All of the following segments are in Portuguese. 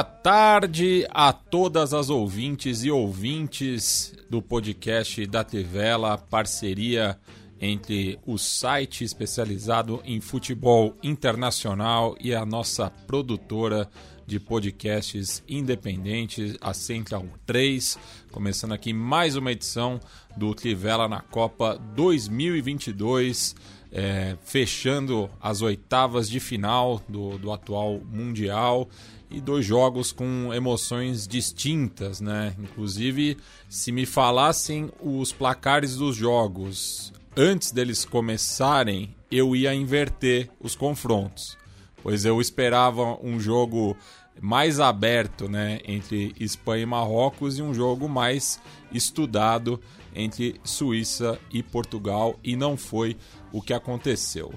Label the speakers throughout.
Speaker 1: Boa tarde a todas as ouvintes e ouvintes do podcast da Tivela, parceria entre o site especializado em futebol internacional e a nossa produtora de podcasts independentes, a Central 3, começando aqui mais uma edição do Trivela na Copa 2022, é, fechando as oitavas de final do, do atual Mundial e dois jogos com emoções distintas, né? Inclusive, se me falassem os placares dos jogos antes deles começarem, eu ia inverter os confrontos, pois eu esperava um jogo mais aberto, né, entre Espanha e Marrocos e um jogo mais estudado entre Suíça e Portugal e não foi o que aconteceu.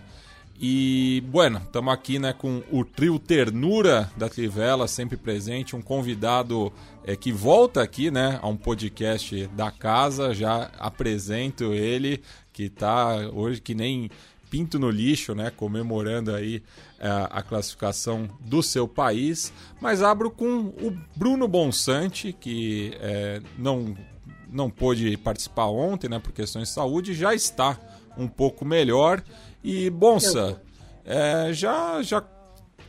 Speaker 1: E, bueno, estamos aqui né, com o trio Ternura da Trivela, sempre presente, um convidado é, que volta aqui né, a um podcast da casa, já apresento ele, que está hoje que nem pinto no lixo, né, comemorando aí é, a classificação do seu país, mas abro com o Bruno Bonsante, que é, não, não pôde participar ontem, né, por questões de saúde, já está um pouco melhor e, Bonsa, é, já, já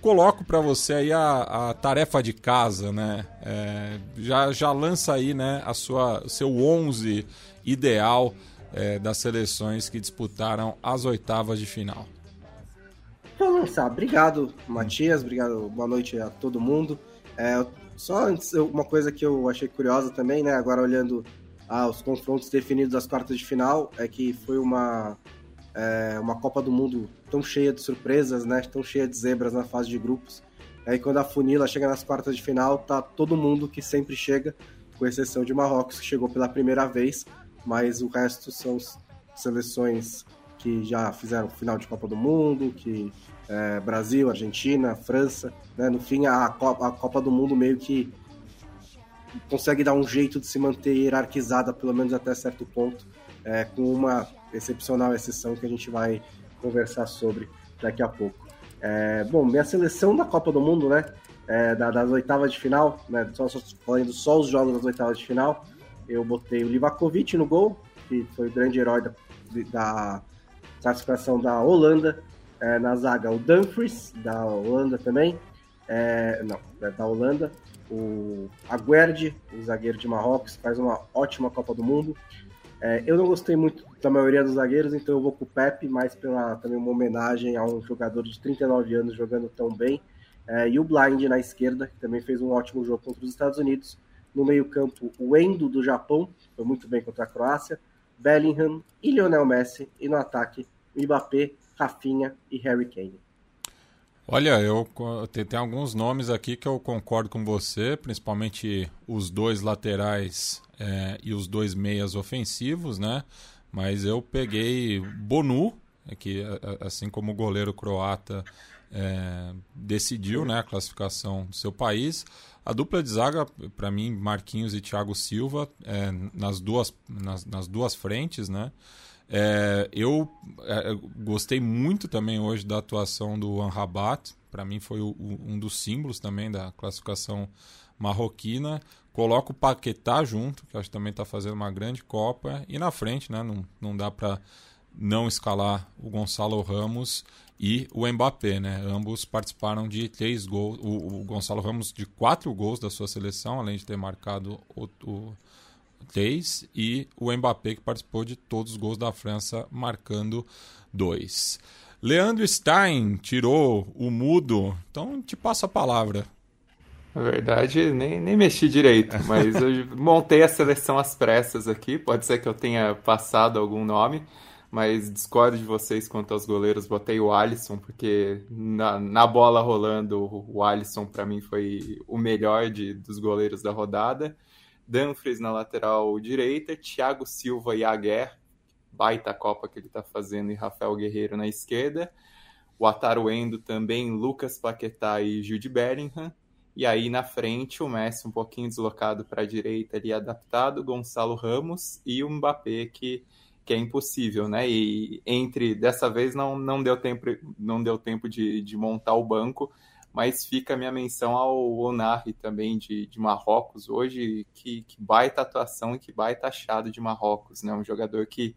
Speaker 1: coloco para você aí a, a, tarefa de casa, né? É, já, já lança aí né, a sua, o seu 11 ideal é, das seleções que disputaram as oitavas de final.
Speaker 2: Vou lançar. Obrigado, Matias. Obrigado. Boa noite a todo mundo. É, só antes, uma coisa que eu achei curiosa também, né? Agora olhando ah, os confrontos definidos das quartas de final, é que foi uma é, uma Copa do Mundo tão cheia de surpresas, né? Tão cheia de zebras na fase de grupos. Aí quando a funila chega nas quartas de final, tá todo mundo que sempre chega, com exceção de Marrocos, que chegou pela primeira vez, mas o resto são seleções que já fizeram final de Copa do Mundo, que é, Brasil, Argentina, França, né? No fim, a Copa, a Copa do Mundo meio que consegue dar um jeito de se manter hierarquizada, pelo menos até certo ponto, é, com uma excepcional exceção que a gente vai conversar sobre daqui a pouco. É, bom, minha seleção da Copa do Mundo, né? É, das oitavas de final, né? Só, só, falando só os jogos das oitavas de final, eu botei o Livakovic no gol, que foi o grande herói da, da classificação da Holanda. É, na zaga, o Dumfries, da Holanda também. É, não, é da Holanda. O Aguerd, o zagueiro de Marrocos, faz uma ótima Copa do Mundo. É, eu não gostei muito da maioria dos zagueiros, então eu vou com o Pepe, mais pela também uma homenagem a um jogador de 39 anos jogando tão bem. É, e o Blind na esquerda, que também fez um ótimo jogo contra os Estados Unidos. No meio-campo, o Endo do Japão, foi muito bem contra a Croácia. Bellingham e Lionel Messi. E no ataque, Mbappé, Rafinha e Harry Kane.
Speaker 1: Olha, eu tem, alguns nomes aqui que eu concordo com você, principalmente os dois laterais é, e os dois meias ofensivos, né? Mas eu peguei Bonu, é que assim como o goleiro croata é, decidiu né, a classificação do seu país. A dupla de zaga, para mim, Marquinhos e Thiago Silva, é, nas, duas, nas, nas duas frentes, né? É, eu é, gostei muito também hoje da atuação do Anrabat. Para mim foi o, o, um dos símbolos também da classificação marroquina. Coloco o Paquetá junto, que acho que também está fazendo uma grande Copa. E na frente, né, não, não dá para não escalar o Gonçalo Ramos e o Mbappé, né? Ambos participaram de três gols. O, o Gonçalo Ramos de quatro gols da sua seleção, além de ter marcado o, o 3 e o Mbappé que participou de todos os gols da França, marcando dois. Leandro Stein tirou o mudo, então te passo a palavra.
Speaker 3: Na verdade, nem, nem mexi direito, mas eu montei a seleção às pressas aqui. Pode ser que eu tenha passado algum nome, mas discordo de vocês quanto aos goleiros. Botei o Alisson, porque na, na bola rolando, o Alisson para mim foi o melhor de, dos goleiros da rodada. Danfres na lateral direita, Thiago Silva e Aguer, baita Copa que ele está fazendo, e Rafael Guerreiro na esquerda. O Ataruendo também, Lucas Paquetá e Jude Bellingham. E aí na frente o Messi um pouquinho deslocado para a direita ali adaptado, Gonçalo Ramos e o Mbappé que, que é impossível, né? E entre dessa vez não, não deu tempo não deu tempo de, de montar o banco, mas fica a minha menção ao Onari também de, de Marrocos hoje, que, que baita atuação e que baita achado de Marrocos, né? Um jogador que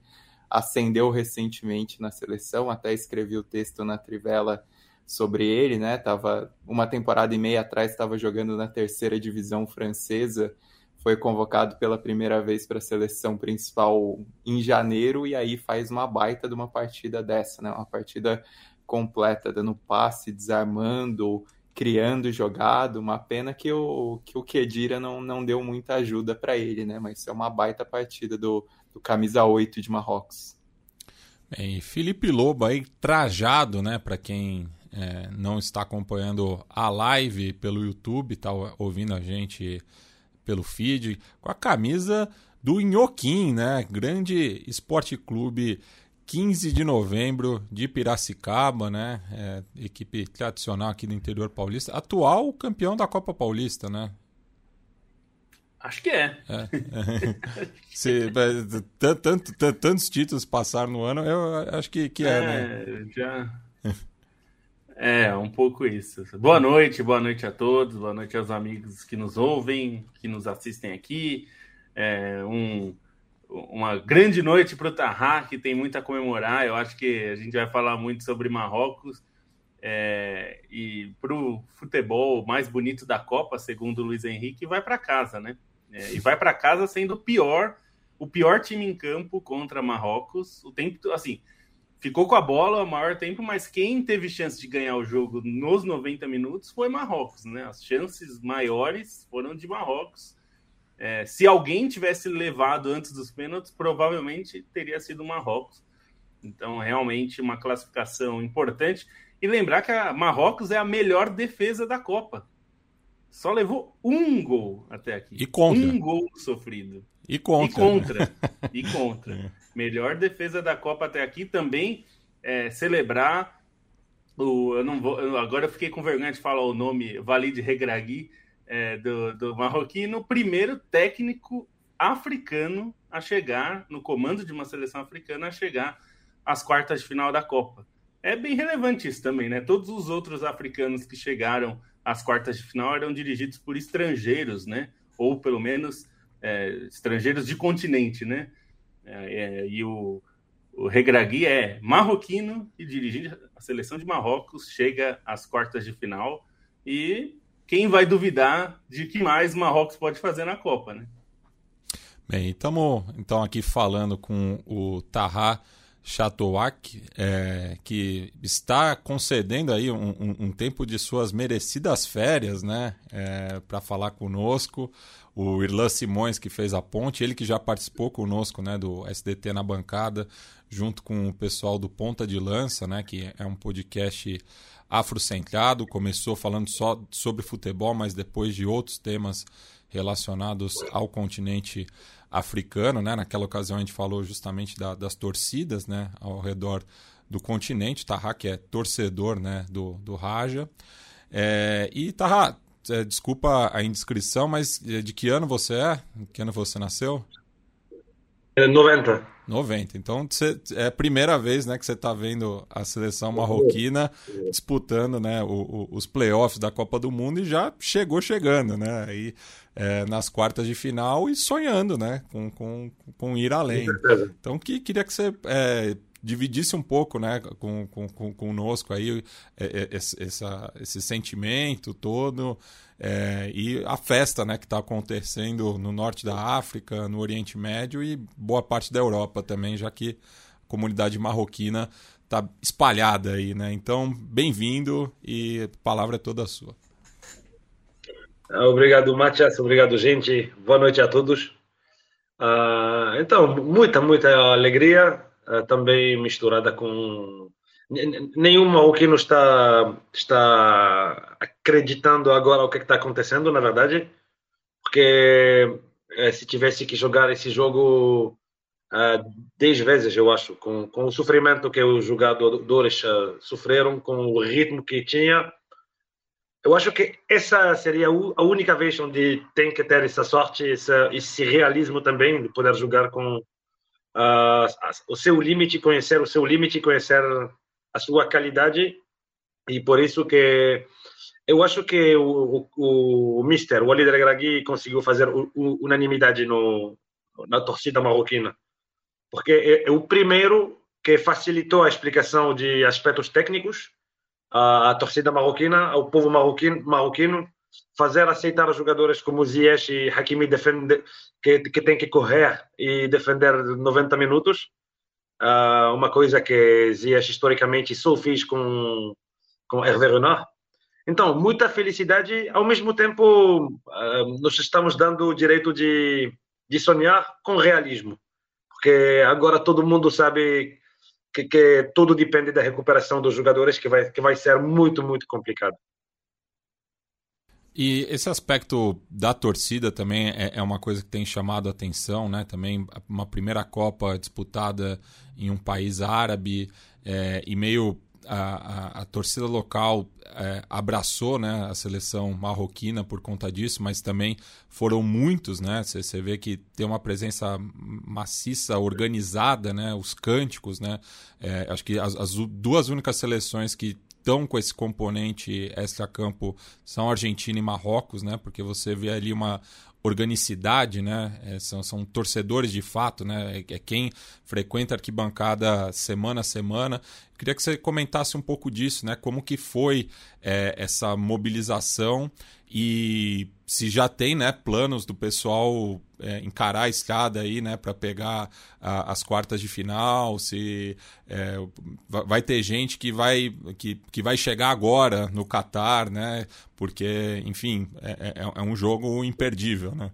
Speaker 3: ascendeu recentemente na seleção, até escrevi o texto na Trivela sobre ele, né? Tava uma temporada e meia atrás estava jogando na terceira divisão francesa, foi convocado pela primeira vez para a seleção principal em janeiro e aí faz uma baita de uma partida dessa, né? Uma partida completa, dando passe, desarmando, criando jogado. Uma pena que o que o Kedira não, não deu muita ajuda para ele, né? Mas é uma baita partida do, do camisa 8 de Marrocos.
Speaker 1: Bem, Felipe Lobo aí trajado, né, para quem é, não está acompanhando a live pelo YouTube, está ouvindo a gente pelo feed, com a camisa do Inhoquim, né? Grande Esporte Clube 15 de novembro de Piracicaba, né? É, equipe tradicional aqui do interior paulista, atual campeão da Copa Paulista, né?
Speaker 4: Acho que é. é.
Speaker 1: Se, tanto, tantos títulos passaram no ano, eu acho que, que é, é né?
Speaker 4: Já é, um pouco isso. Boa noite, boa noite a todos, boa noite aos amigos que nos ouvem, que nos assistem aqui. É um, uma grande noite para o Tahá, que tem muito a comemorar. Eu acho que a gente vai falar muito sobre Marrocos. É, e para o futebol mais bonito da Copa, segundo o Luiz Henrique, vai para casa, né? É, e vai para casa sendo o pior, o pior time em campo contra Marrocos. O tempo, assim, ficou com a bola o maior tempo, mas quem teve chance de ganhar o jogo nos 90 minutos foi Marrocos, né? As chances maiores foram de Marrocos. É, se alguém tivesse levado antes dos pênaltis, provavelmente teria sido Marrocos. Então, realmente, uma classificação importante. E lembrar que a Marrocos é a melhor defesa da Copa. Só levou um gol até aqui.
Speaker 1: E contra.
Speaker 4: Um gol sofrido.
Speaker 1: E contra.
Speaker 4: E contra. e contra. É. Melhor defesa da Copa até aqui também é, celebrar o. Eu não vou. Eu, agora eu fiquei com vergonha de falar o nome Valide Regragui é, do, do marroquino, primeiro técnico africano a chegar no comando de uma seleção africana a chegar às quartas de final da Copa. É bem relevante isso também, né? Todos os outros africanos que chegaram às quartas de final eram dirigidos por estrangeiros, né? Ou pelo menos é, estrangeiros de continente, né? É, é, e o, o Regragui é marroquino e dirige a seleção de Marrocos, chega às quartas de final e quem vai duvidar de que mais Marrocos pode fazer na Copa, né?
Speaker 1: Bem, estamos então aqui falando com o Tahá Chatouac, é, que está concedendo aí um, um, um, tempo de suas merecidas férias, né, é, para falar conosco. O Irlan Simões, que fez a ponte, ele que já participou conosco, né, do SDT na bancada, junto com o pessoal do Ponta de Lança, né, que é um podcast afrocentrado, começou falando só sobre futebol, mas depois de outros temas relacionados ao continente africano, né? Naquela ocasião a gente falou justamente da, das torcidas, né? Ao redor do continente. Taha, que é torcedor, né? Do, do Raja. É, e Taha, é, desculpa a indiscrição, mas de que ano você é? De que ano você nasceu?
Speaker 5: 90. É,
Speaker 1: 90. Então você, é a primeira vez né, que você está vendo a seleção marroquina disputando né, o, o, os playoffs da Copa do Mundo e já chegou chegando, né? Aí, é, nas quartas de final e sonhando né, com, com, com ir além. Então que, queria que você é, dividisse um pouco né, com, com, com, conosco aí é, é, esse, essa, esse sentimento todo é, e a festa né, que está acontecendo no norte da África, no Oriente Médio e boa parte da Europa também, já que a comunidade marroquina está espalhada aí. Né? Então, bem-vindo e a palavra é toda sua.
Speaker 5: Obrigado, Matias. Obrigado, gente. Boa noite a todos. Uh, então, muita, muita alegria, também misturada com nenhum marroquino está está acreditando agora o que está acontecendo, na verdade, porque uh, se tivesse que jogar esse jogo uh, dez vezes, eu acho, com, com o sofrimento que os jogadores uh, sofreram, com o ritmo que tinha. Eu acho que essa seria a única vez onde tem que ter essa sorte, essa, esse realismo também, de poder jogar com o seu limite, conhecer o seu limite, conhecer a sua qualidade. E por isso que eu acho que o, o, o Mister, o Ali Draghi, conseguiu fazer unanimidade no, na torcida marroquina porque é, é o primeiro que facilitou a explicação de aspectos técnicos à, à torcida marroquina, ao povo marroquino, marroquino fazer aceitar jogadores como Ziyech e Hakimi defender, que, que tem que correr e defender 90 minutos. Uh, uma coisa que Ziyech historicamente só fez com, com Hervé Renard. Então, muita felicidade. Ao mesmo tempo, uh, estamos dando o direito de, de sonhar com realismo porque agora todo mundo sabe que, que tudo depende da recuperação dos jogadores, que vai, que vai ser muito, muito complicado.
Speaker 1: E esse aspecto da torcida também é, é, uma coisa que tem chamado a atenção, né? Também uma primeira Copa disputada em um país árabe é, e meio a, a, a torcida local é, abraçou né, a seleção marroquina por conta disso, mas também foram muitos, né? Você vê que tem uma presença maciça, organizada, né? Os cânticos, né? É, acho que as, as duas únicas seleções que estão com esse componente extra-campo são Argentina e Marrocos, né? Porque você vê ali uma, organicidade, né? É, são, são torcedores de fato, né? É, é, quem frequenta a arquibancada semana a semana. Queria que você comentasse um pouco disso, né? Como que foi é, essa mobilização e se já tem né, planos do pessoal é, encarar a estrada aí, né, para pegar a, as quartas de final, se é, vai ter gente que vai, que, que vai chegar agora no Catar, né, porque, enfim, é, é, é um jogo imperdível, né?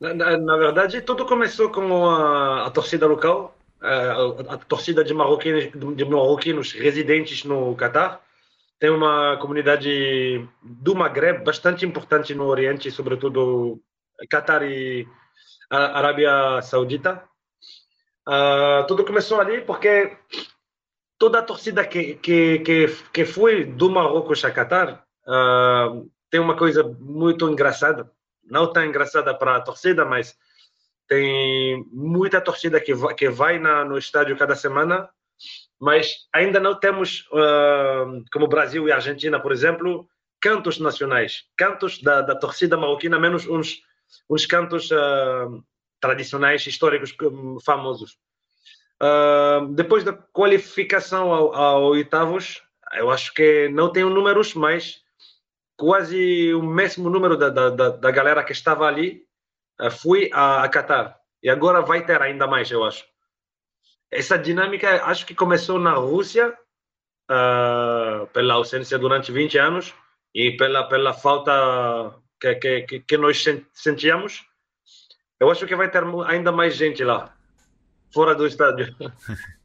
Speaker 5: Na, na, na, verdade, tudo começou com a, a torcida local, a, a, torcida de marroquinos, de marroquinos residentes no Catar, tem uma comunidade do Maghreb bastante importante no Oriente, sobretudo Qatar e Arábia Saudita. Uh, tudo começou ali porque toda a torcida que, que, que, que foi do Marrocos a Qatar uh, tem uma coisa muito engraçada, não tão engraçada para a torcida, mas tem muita torcida que vai, que vai na, no estádio cada semana mas ainda não temos, uh, como Brasil e Argentina, por exemplo, cantos nacionais, cantos da, da torcida marroquina, menos uns, uns cantos uh, tradicionais, históricos, famosos. Uh, depois da qualificação ao, ao, oitavos, eu acho que não tenho números, mas quase o mesmo número da, da, da galera que estava ali uh, fui a, a Qatar. E agora vai ter ainda mais, eu acho essa dinâmica acho que começou na Rússia uh, pela ausência durante 20 anos e pela pela falta que que, que nós sentíamos eu acho que vai ter ainda mais gente lá fora do estádio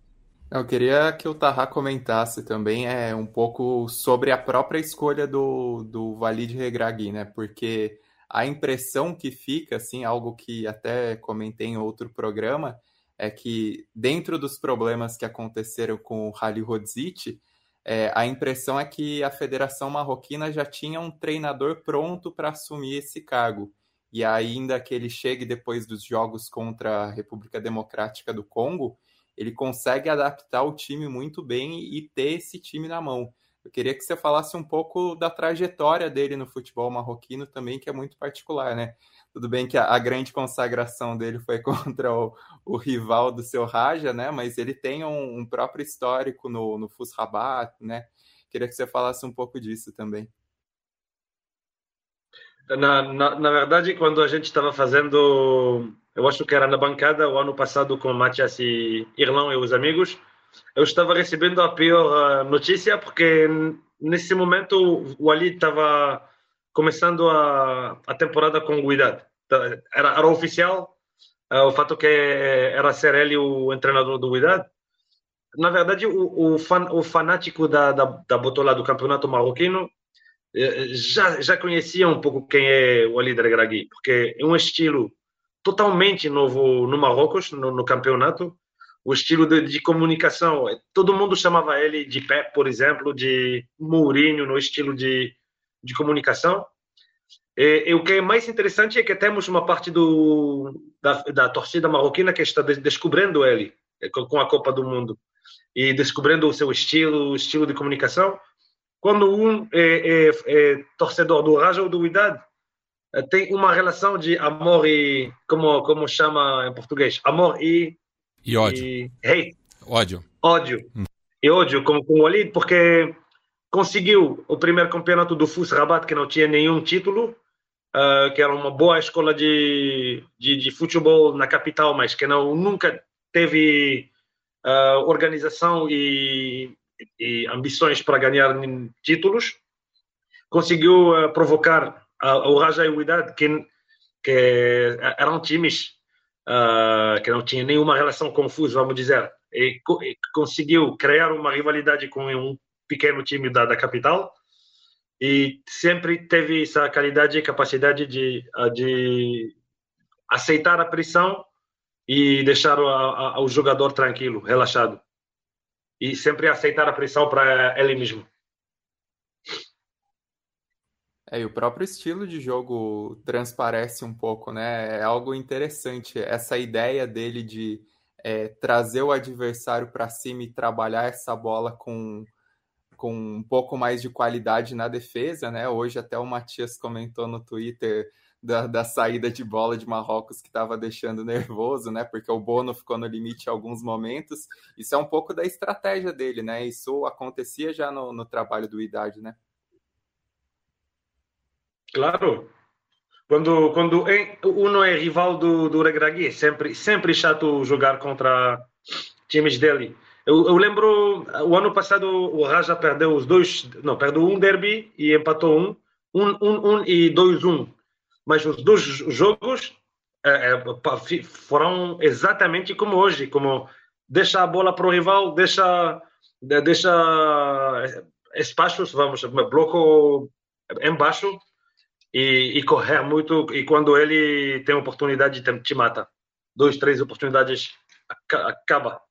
Speaker 3: Eu queria que o Tarra comentasse também é, um pouco sobre a própria escolha do, do Valide Regragui, né? Porque a impressão que fica, assim, algo que até comentei em outro programa, é que dentro dos problemas que aconteceram com o Rally Rodzic, é, a impressão é que a Federação Marroquina já tinha um treinador pronto para assumir esse cargo. E ainda que ele chegue depois dos jogos contra a República Democrática do Congo, ele consegue adaptar o time muito bem e ter esse time na mão. Eu queria que você falasse um pouco da trajetória dele no futebol marroquino também, que é muito particular, né? Tudo bem que a, a grande consagração dele foi contra o, o, rival do seu Raja, né? Mas ele tem um, um próprio histórico no, no Fus Rabat, né? Queria que você falasse um pouco disso também.
Speaker 5: Na, na, na verdade, quando a gente estava fazendo, eu acho que era na bancada o ano passado com Matias e Irlão e os amigos, eu estava recebendo a pior notícia porque nesse momento o Ali estava começando a, a temporada com o Era, era oficial uh, o fato que era ser ele o treinador do Wydad. Na verdade, o, o, fan, o fanático da, da, da botola do campeonato marroquino já, já conhecia um pouco quem é o Ali Regragui, porque é um estilo totalmente novo no Marrocos, no, no campeonato, o estilo de, de, comunicação. Todo mundo chamava ele de Pep, por exemplo, de Mourinho no estilo de, de comunicação. E, e, o que é mais interessante é que temos uma parte do, da, da torcida marroquina que está descobrindo ele é, com a Copa do Mundo e descobrindo o seu estilo, o estilo de comunicação. Quando um é, é, é torcedor do Raja ou do Idade, é, tem uma relação de amor e como como chama em português amor e
Speaker 1: e ódio e
Speaker 5: hate
Speaker 1: ódio
Speaker 5: ódio hum. e ódio como com o Walid porque conseguiu o primeiro campeonato do FUS Rabat que não tinha nenhum título uh, que era uma boa escola de, de, de futebol na capital mas que não nunca teve uh, organização e, e, ambições para ganhar títulos. Conseguiu uh, provocar o Raja e o Idade, que, que eram times que não tinham nenhuma relação confusa, vamos dizer, e, e, conseguiu criar uma rivalidade com um pequeno time da, da capital e sempre teve essa qualidade e capacidade de, de aceitar a pressão e deixar o, a, o jogador tranquilo, relaxado. E sempre aceitar a pressão para ele mesmo.
Speaker 3: É, e o próprio estilo de jogo transparece um pouco, né? É algo interessante. Essa ideia dele de é, trazer o adversário para cima e trabalhar essa bola com, com um pouco mais de qualidade na defesa, né? Hoje até o Matias comentou no Twitter da, da saída de bola de Marrocos que estava deixando nervoso, né? Porque o Bono ficou no limite em alguns momentos. Isso é um pouco da estratégia dele, né? Isso acontecia já no, no trabalho do Idade, né?
Speaker 5: Claro. Quando, quando um é rival do, do Regragui, sempre, sempre chato jogar contra times dele. Eu, eu, lembro, o ano passado o Raja perdeu os dois, não, perdeu um derby e empatou um, um, um, um e dois um. Mas os dois jogos é, é, foram exatamente como hoje, como deixa a bola para o rival, deixa, deixa espaços, vamos, bloco embaixo e, e, correr muito. E quando ele tem oportunidade, te mata. Dois, três oportunidades, acaba.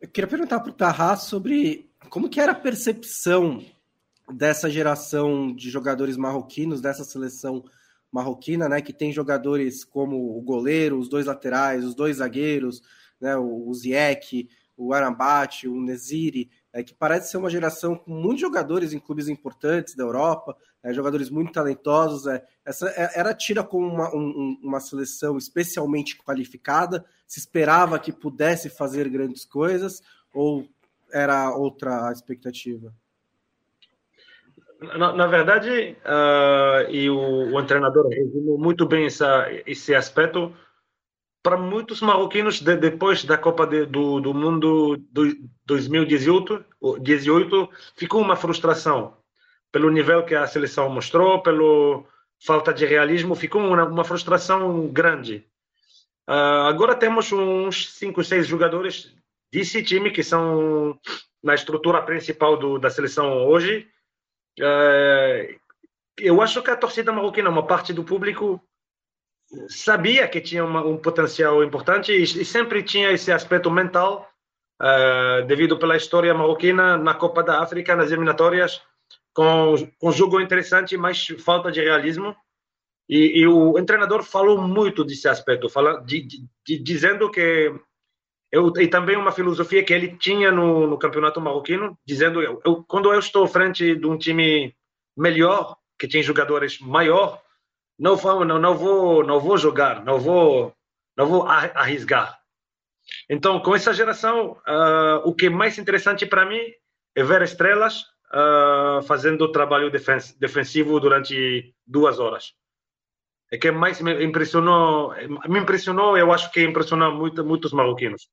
Speaker 2: Eu queria perguntar para o Tarra sobre como que era a percepção dessa geração de jogadores marroquinos, dessa seleção marroquina, né, que tem jogadores como o goleiro, os dois laterais, os dois zagueiros, né, o Ziek, o Arambate, o Neziri, é, que parece ser uma geração com muitos jogadores em clubes importantes da Europa, é, jogadores muito talentosos. É, essa é, era tira como uma, um, uma seleção especialmente qualificada, se esperava que pudesse fazer grandes coisas, ou era outra expectativa?
Speaker 5: Na, na verdade, uh, e o, o treinador resumiu muito bem essa, esse aspecto, para muitos marroquinos, de, depois da Copa de, do, do Mundo do 2018, 18, ficou uma frustração pelo nível que a seleção mostrou, pela falta de realismo, ficou uma, uma frustração grande. Uh, agora temos uns 5, 6 jogadores desse time que são na estrutura principal do, da seleção hoje. Uh, eu acho que a torcida marroquina, uma parte do público, sabia que tinha uma, um potencial importante e, e, sempre tinha esse aspecto mental, uh, devido pela história marroquina na Copa da África, nas eliminatórias, com, com jogo interessante, mas falta de realismo. E, e o treinador falou muito desse aspecto, fala, de, de, de, dizendo que eu, e também uma filosofia que ele tinha no, no campeonato marroquino, dizendo eu, eu, quando eu estou frente de um time melhor, que tem jogadores maior, não vou, não, não vou, não vou jogar, não vou, não vou arriscar. Então, com essa geração, uh, o que é mais interessante para mim é ver estrelas uh, fazendo o trabalho defensivo durante duas horas. É que mais me impressionou, me impressionou, eu acho que impressionou muito, muitos marroquinos.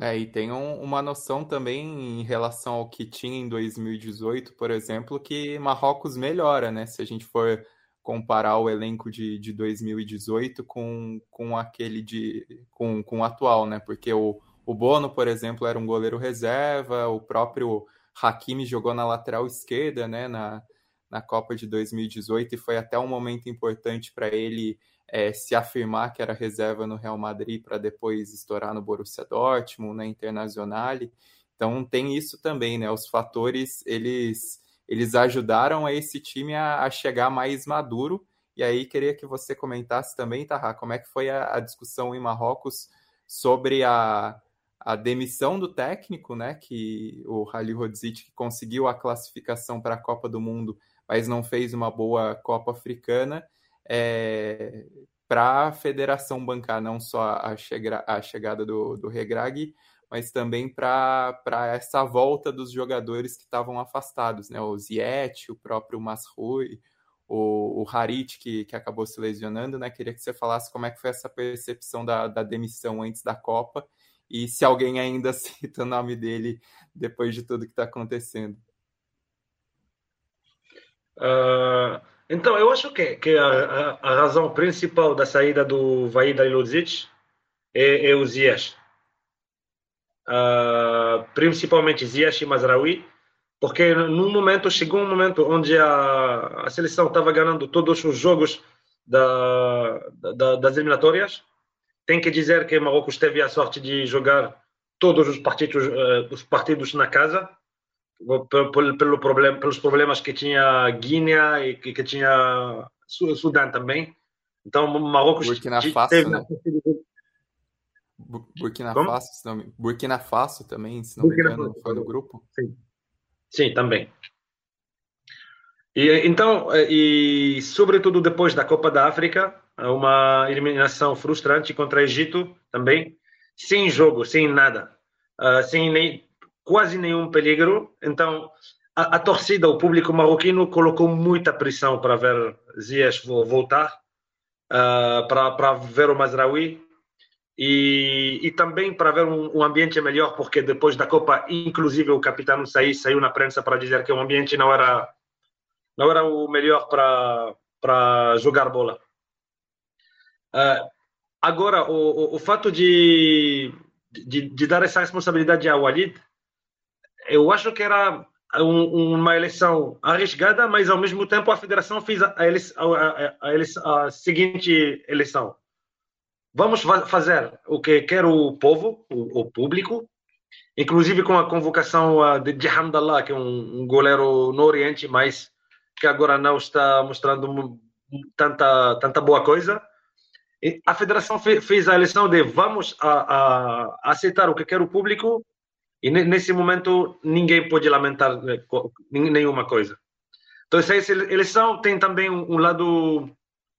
Speaker 3: É, e tem um, uma noção também em relação ao que tinha em 2018, por exemplo, que Marrocos melhora, né? Se a gente for comparar o elenco de, de 2018 com, com aquele de com, com o atual, né? Porque o, o Bono, por exemplo, era um goleiro reserva, o próprio Hakimi jogou na lateral esquerda, né, na, na Copa de 2018 e foi até um momento importante para ele é, se afirmar que era reserva no Real Madrid para depois estourar no Borussia Dortmund, na Internazionale. Então tem isso também, né? Os fatores eles eles ajudaram a esse time a, a chegar mais maduro. E aí queria que você comentasse também, Tarra, como é que foi a, a discussão em Marrocos sobre a, a demissão do técnico, né? Que o Rally Rodzic conseguiu a classificação para a Copa do Mundo, mas não fez uma boa Copa Africana é, para a federação bancar não só a, chega, a chegada do, do Regrag, mas também para essa volta dos jogadores que estavam afastados, né? O Ziet, o próprio Masrui, o, o Harit, que, que acabou se lesionando, né? Queria que você falasse como é que foi essa percepção da, da demissão antes da Copa e se alguém ainda cita o nome dele depois de tudo que está acontecendo.
Speaker 5: Uh, então, eu acho que, que a, a, a, razão principal da saída do Vaida Iludzic é, é o Ziyech. Uh, principalmente Ziyech e Mazraoui, porque no momento, chegou um momento onde a, a seleção estava ganhando todos os jogos da, da, das eliminatórias. Tem que dizer que Marrocos teve a sorte de jogar todos os partidos, uh, os partidos na casa, pelo, problema, pelos problemas que tinha Guiné e que, tinha Sudão também. Então, Marrocos
Speaker 3: Burkina Faso, teve né? Burkina Como? Faso, se não, Burkina Faso também, se não Burkina me engano, Faso. foi no grupo.
Speaker 5: Sim, Sim também. E, então, e sobretudo depois da Copa da África, uma eliminação frustrante contra o Egito também, sem jogo, sem nada, uh, sem nem, quase nenhum perigo. Então, a, a, torcida, o público marroquino colocou muita pressão para ver Zias voltar, uh, para, para ver o Mazraoui e, e também para ver um, um, ambiente melhor, porque depois da Copa, inclusive o capitão saiu, saiu na prensa para dizer que o ambiente não era não era o melhor para para jogar bola. Uh, agora, o, o, o fato de, de, de, dar essa responsabilidade ao Walid eu acho que era um, uma eleição arriscada, mas ao mesmo tempo a federação fez a, a, a, a seguinte eleição. Vamos fazer o que quer o povo, o, o público, inclusive com a convocação de, de Hamdallah, que é um, um goleiro no Oriente, mas que agora não está mostrando tanta, tanta boa coisa. A federação fez a eleição de vamos a, a aceitar o que quer o público e nesse momento ninguém pode lamentar né, nenhuma coisa. Então essa eleição tem também um lado,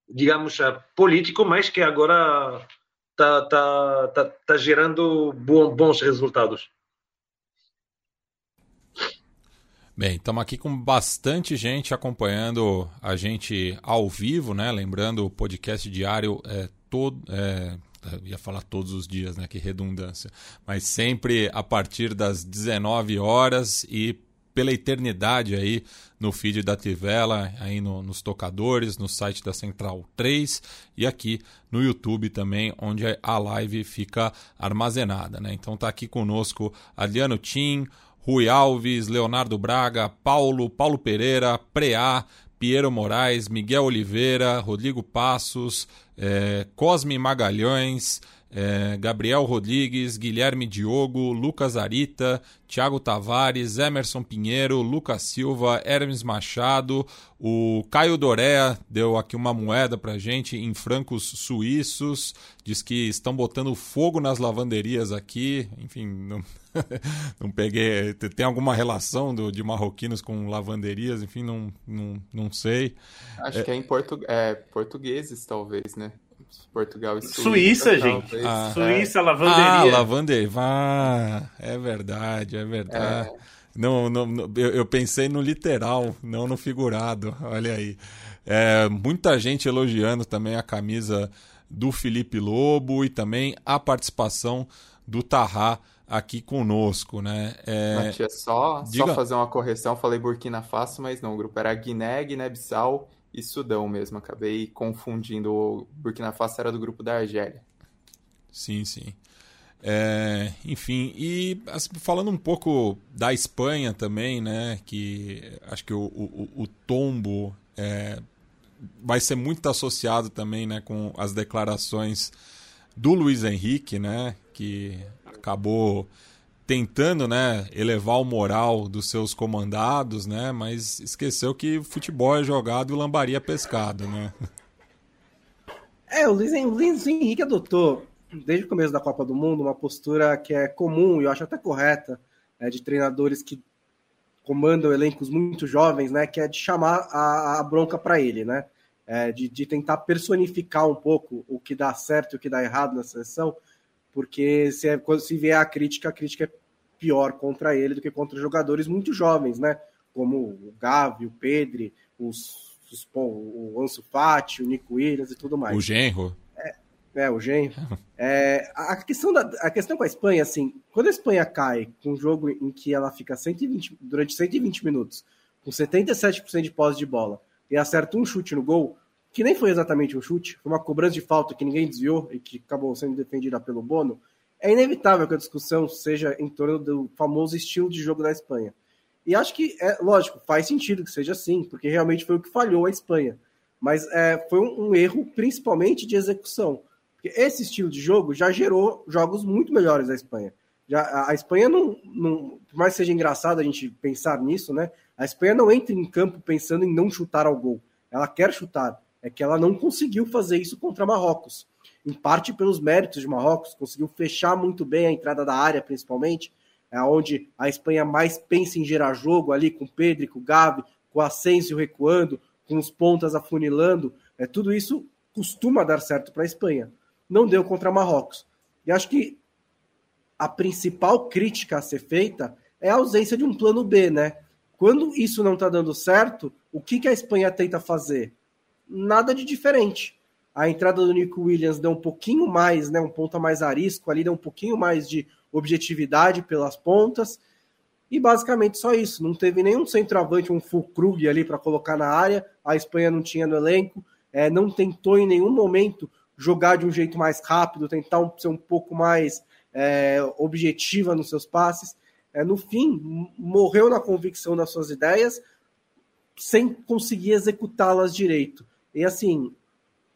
Speaker 5: digamos, eh, político, mas que agora está tá, tá, tá gerando bons resultados.
Speaker 1: Bem, estamos aqui com bastante gente acompanhando a gente ao vivo, né? Lembrando, o podcast diário é todo. É ia falar todos os dias, né? Que redundância. Mas sempre a partir das 19 horas e pela eternidade aí no feed da Tivela, aí no, nos tocadores, no site da Central 3 e aqui no YouTube também, onde a live fica armazenada, né? Então tá aqui conosco Adriano Tim, Rui Alves, Leonardo Braga, Paulo, Paulo Pereira, Preá, Piero Moraes, Miguel Oliveira, Rodrigo Passos, é, Cosme Magalhães, é, Gabriel Rodrigues, Guilherme Diogo, Lucas Arita, Thiago Tavares, Emerson Pinheiro, Lucas Silva, Hermes Machado, o Caio Dorea deu aqui uma moeda pra gente em francos suíços, diz que estão botando fogo nas lavanderias aqui, enfim, não, não peguei. Tem alguma relação do, de marroquinos com lavanderias? Enfim, não, não, não sei.
Speaker 3: Acho é... que é em portu... é, portugueses, talvez, né? Portugal e
Speaker 4: Suíça. Suíça, gente. Ah, Suíça, é. lavanderia.
Speaker 1: Ah, lavanderia. Ah, é verdade, é verdade. É. Não, não, não eu, eu, pensei no literal, não no figurado. Olha aí. É, muita gente elogiando também a camisa do Felipe Lobo e também a participação do Tarrá aqui conosco, né?
Speaker 3: É... Matias, só, Diga... só fazer uma correção, falei Burkina Faso, mas não, o grupo era Guiné, Guiné-Bissau e Sudão mesmo, acabei confundindo, o Burkina Faso era do grupo da Argélia.
Speaker 1: Sim, sim. É, enfim, e assim, falando um pouco da Espanha também, né? Que acho que o, o, o tombo é, vai ser muito associado também né, com as declarações do Luiz Henrique, né? Que acabou tentando né, elevar o moral dos seus comandados, né? Mas esqueceu que futebol é jogado e lambaria é pescado, né?
Speaker 2: É, o Luiz, Henrique adotou desde o começo da Copa do Mundo, uma postura que é comum e eu acho até correta é, de treinadores que comandam elencos muito jovens, né, que é de chamar a, a bronca para ele, né, é, de, de, tentar personificar um pouco o que dá certo e o que dá errado na seleção, porque se, é, quando se vier a crítica, a crítica é pior contra ele do que contra jogadores muito jovens, né, como o Gavi, o Pedri, os, os, o Ansu Fati, o Nico Williams e tudo mais.
Speaker 1: O Genro.
Speaker 2: É, o Genro. É, a, questão da, a questão com a Espanha, assim, quando a Espanha cai com um jogo em que ela fica 120, durante 120 minutos, com 77% de posse de bola, e acerta um chute no gol, que nem foi exatamente um chute, foi uma cobrança de falta que ninguém desviou e que acabou sendo defendida pelo Bono, é inevitável que a discussão seja em torno do famoso estilo de jogo da Espanha. E acho que, é lógico, faz sentido que seja assim, porque realmente foi o que falhou a Espanha. Mas é, foi um, um erro principalmente de execução porque esse estilo de jogo já gerou jogos muito melhores da Espanha. Já, a Espanha não, não, por mais que seja engraçado a gente pensar nisso, né? A Espanha não entra em campo pensando em não chutar ao gol. Ela quer chutar. É que ela não conseguiu fazer isso contra Marrocos. Em parte pelos méritos de Marrocos, conseguiu fechar muito bem a entrada da área, principalmente, é onde a Espanha mais pensa em gerar jogo ali com Pedro, com Gavi, com Asensio recuando, com os pontas afunilando. É, tudo isso costuma dar certo para a Espanha não deu contra Marrocos. E acho que a principal crítica a ser feita é a ausência de um plano B, né? Quando isso não está dando certo, o que, que a Espanha tenta fazer? Nada de diferente. A entrada do Nico Williams deu um pouquinho mais, né, um ponta mais arisco ali, deu um pouquinho mais de objetividade pelas pontas. E basicamente só isso. Não teve nenhum centroavante, um Fulkrug ali para colocar na área. A Espanha não tinha no elenco. É, não tentou em nenhum momento jogar de um jeito mais rápido, tentar ser um pouco mais é, objetiva nos seus passes. É, no fim, morreu na convicção das suas ideias sem conseguir executá-las direito. E assim,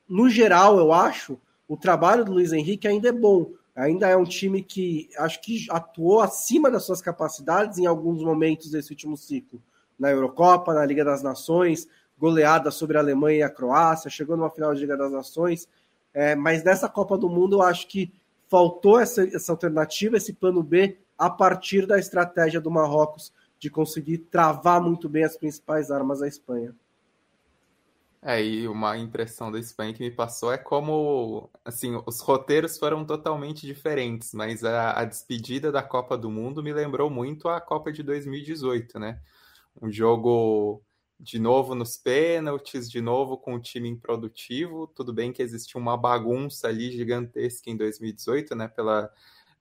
Speaker 2: no geral, eu acho, o trabalho do Luiz Henrique ainda é bom. Ainda é um time que acho que atuou acima das suas capacidades em alguns momentos desse último ciclo. Na Eurocopa, na Liga das Nações, goleada sobre a Alemanha e a Croácia, chegou numa final de Liga das Nações. É, mas nessa Copa do Mundo eu acho que faltou essa, essa alternativa, esse plano B, a partir da estratégia do Marrocos de conseguir travar muito bem as principais armas da Espanha.
Speaker 3: E uma impressão da Espanha que me passou é como, assim, os roteiros foram totalmente diferentes, mas a, a, despedida da Copa do Mundo me lembrou muito a Copa de 2018, né? Um jogo de novo nos pênaltis, de novo com o time improdutivo. Tudo bem que existiu uma bagunça ali gigantesca em 2018, né, pela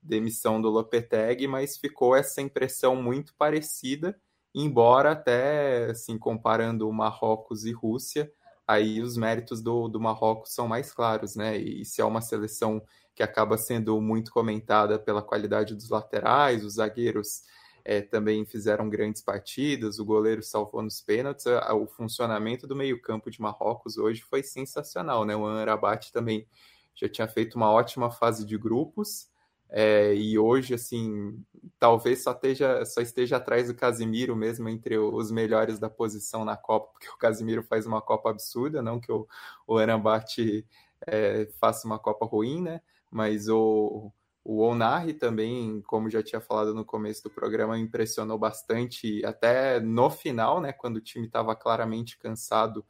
Speaker 3: demissão do Lopetegui, mas ficou essa impressão muito parecida, embora até, assim, comparando Marrocos e Rússia, aí os méritos do, do Marrocos são mais claros, né, e se é uma seleção que acaba sendo muito comentada pela qualidade dos laterais, os zagueiros é, também fizeram grandes partidas, o goleiro salvou nos pênaltis, o funcionamento do meio-campo de Marrocos hoje foi sensacional, né? O Anrabat também já tinha feito uma ótima fase de grupos. É, e hoje, assim, talvez só esteja, só esteja atrás do Casimiro mesmo entre os melhores da posição na Copa, porque o Casimiro faz uma Copa absurda, não que o, o Anrabat é, faça uma Copa ruim, né? Mas o, o Onari também, como já tinha falado no começo do programa, impressionou bastante, até no final, né, quando o time estava claramente cansado,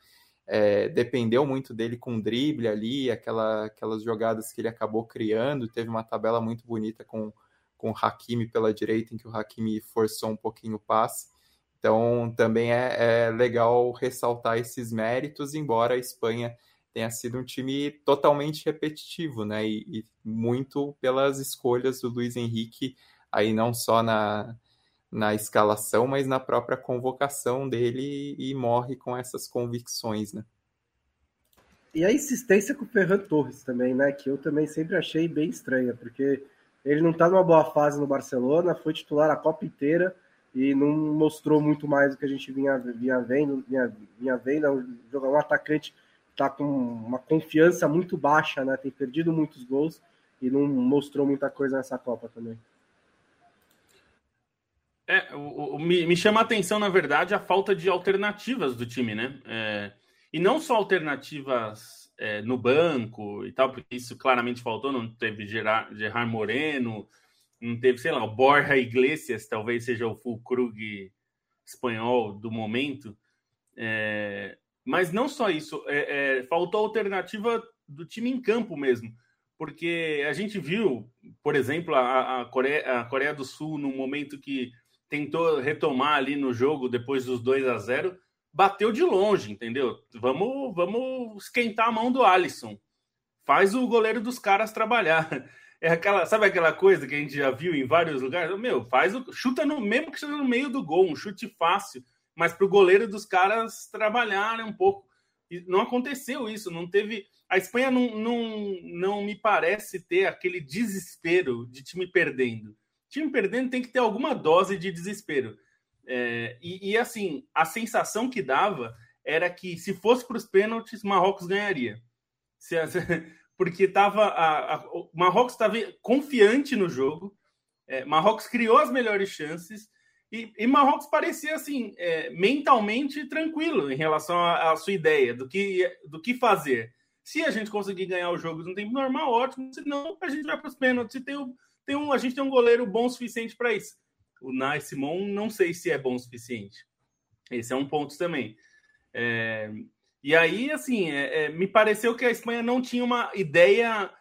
Speaker 3: é, dependeu muito dele com drible ali, aquela, aquelas jogadas que ele acabou criando, teve uma tabela muito bonita com, com o Hakimi pela direita, em que o Hakimi forçou um pouquinho o passe, então também é, é legal ressaltar esses méritos, embora a Espanha tenha sido um time totalmente repetitivo, né? E, e, muito pelas escolhas do Luiz Henrique, aí não só na, na escalação, mas na própria convocação dele e morre com essas convicções, né?
Speaker 2: E a insistência com o Ferran Torres também, né? Que eu também sempre achei bem estranha, porque ele não está numa boa fase no Barcelona, foi titular a Copa inteira e não mostrou muito mais do que a gente vinha, vinha vendo, vinha, vinha vendo, é um, um atacante está com uma confiança muito baixa, né? Tem perdido muitos gols e não mostrou muita coisa nessa Copa também.
Speaker 4: É, o, o, me, me, chama a atenção, na verdade, a falta de alternativas do time, né? É, e não só alternativas é, no banco e tal, porque isso claramente faltou, não teve Gerard, Gerard Moreno, não teve, sei lá, o Borja Iglesias, talvez seja o Fulkrug espanhol do momento. É, mas não só isso, é, é, faltou alternativa do time em campo mesmo, porque a gente viu, por exemplo, a, a, Coreia, a Coreia do Sul no momento que tentou retomar ali no jogo depois dos 2 a 0 bateu de longe, entendeu? Vamos, vamos esquentar a mão do Alisson. Faz o goleiro dos caras trabalhar. É aquela, sabe aquela coisa que a gente já viu em vários lugares? Meu, faz o chuta no mesmo que esteja no meio do gol, um chute fácil, mas para o goleiro dos caras trabalhar um pouco. E não aconteceu isso, não teve. A Espanha não, não, não me parece ter aquele desespero de time perdendo time perdendo tem que ter alguma dose de desespero. É, e, e, assim, a sensação que dava era que se fosse para os pênaltis, Marrocos ganharia. Se, porque tava a, a, Marrocos estava confiante no jogo, é, Marrocos criou as melhores chances e, e Marrocos parecia assim é, mentalmente tranquilo em relação à sua ideia do que, do que fazer. Se a gente conseguir ganhar o jogo no tempo normal, ótimo. Se não, a gente vai para os pênaltis. Se tem o, tem um, a gente tem um goleiro bom o suficiente para isso. O Nai Simon não sei se é bom o suficiente. Esse é um ponto também. É, e aí, assim, é, é, me pareceu que a Espanha não tinha uma ideia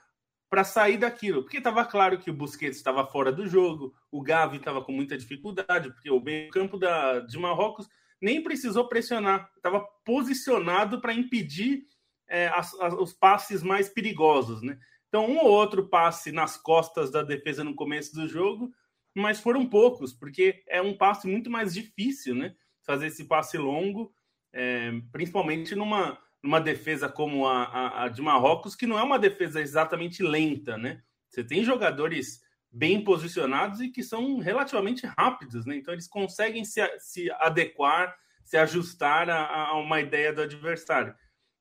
Speaker 4: para sair daquilo, porque estava claro que o Busquets estava fora do jogo, o Gavi estava com muita dificuldade, porque o meio campo da, de Marrocos nem precisou pressionar, estava posicionado para impedir é, as, as, os passes mais perigosos, né? Então, um ou outro passe nas costas da defesa no começo do jogo, mas foram poucos, porque é um passe muito mais difícil, né? Fazer esse passe longo, é, principalmente numa, numa defesa como a, a, a, de Marrocos, que não é uma defesa exatamente lenta, né? Você tem jogadores bem posicionados e que são relativamente rápidos, né? Então eles conseguem se, se adequar, se ajustar a, a uma ideia do adversário.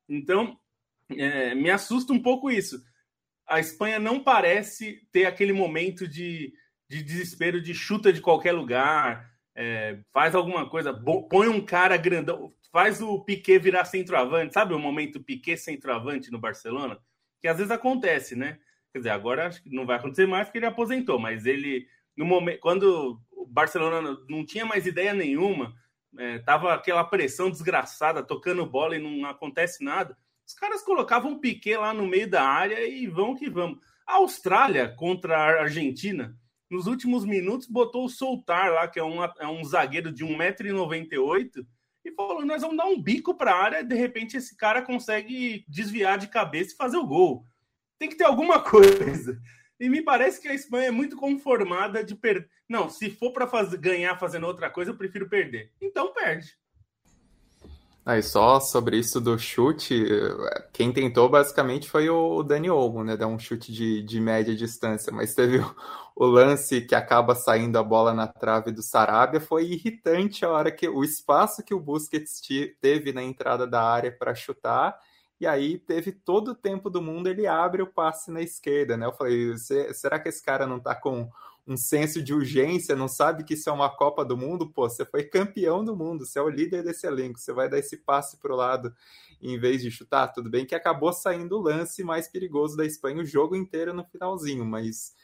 Speaker 4: Então é, me assusta um pouco isso a Espanha não parece ter aquele momento de, de desespero de chuta de qualquer lugar, é, faz alguma coisa, põe um cara grandão, faz o Piquet virar centroavante, sabe o momento Piquet centroavante no Barcelona? Que às vezes acontece, né? Quer dizer, agora acho que não vai acontecer mais porque ele aposentou, mas ele, no momento, quando o Barcelona não tinha mais ideia nenhuma, é, tava aquela pressão desgraçada, tocando bola e não acontece nada. Os caras colocavam um Piquet lá no meio da área e vão que vamos. A Austrália contra a Argentina, nos últimos minutos, botou o Soltar lá, que é um, é um zagueiro de 1,98m, e falou: nós vamos dar um bico para a área, e de repente esse cara consegue desviar de cabeça e fazer o gol. Tem que ter alguma coisa. E me parece que a Espanha é muito conformada de perder. Não, se for para ganhar fazendo outra coisa, eu prefiro perder. Então perde.
Speaker 3: Aí só sobre isso do chute, quem tentou basicamente foi o Dani Olmo, né? Dar um chute de, de média distância, mas teve o, o, lance que acaba saindo a bola na trave do Sarabia, foi irritante a hora que o espaço que o Busquets teve na entrada da área para chutar, e aí teve todo o tempo do mundo, ele abre o passe na esquerda, né? Eu falei, será que esse cara não tá com um senso de urgência, não sabe que isso é uma Copa do Mundo, pô, você foi campeão do mundo, você é o líder desse elenco, você vai dar esse passe pro lado em vez de chutar. Tudo bem que acabou saindo o lance mais perigoso da Espanha o jogo inteiro no finalzinho, mas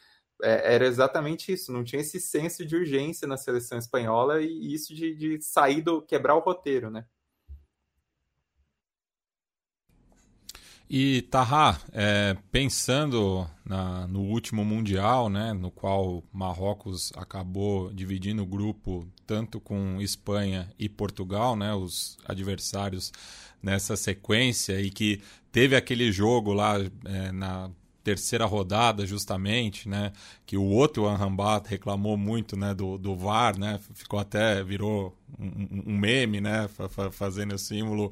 Speaker 3: é, era exatamente isso, não tinha esse senso de urgência na seleção espanhola e isso de, de sair do quebrar o roteiro, né?
Speaker 1: E Taha, é, pensando na, no último mundial, né, no qual Marrocos acabou dividindo o grupo tanto com Espanha e Portugal, né, os adversários nessa sequência e que teve aquele jogo lá é, na terceira rodada justamente, né, que o outro Anrambat reclamou muito, né, do, do VAR, né, ficou até virou um, um meme, né, fazendo o símbolo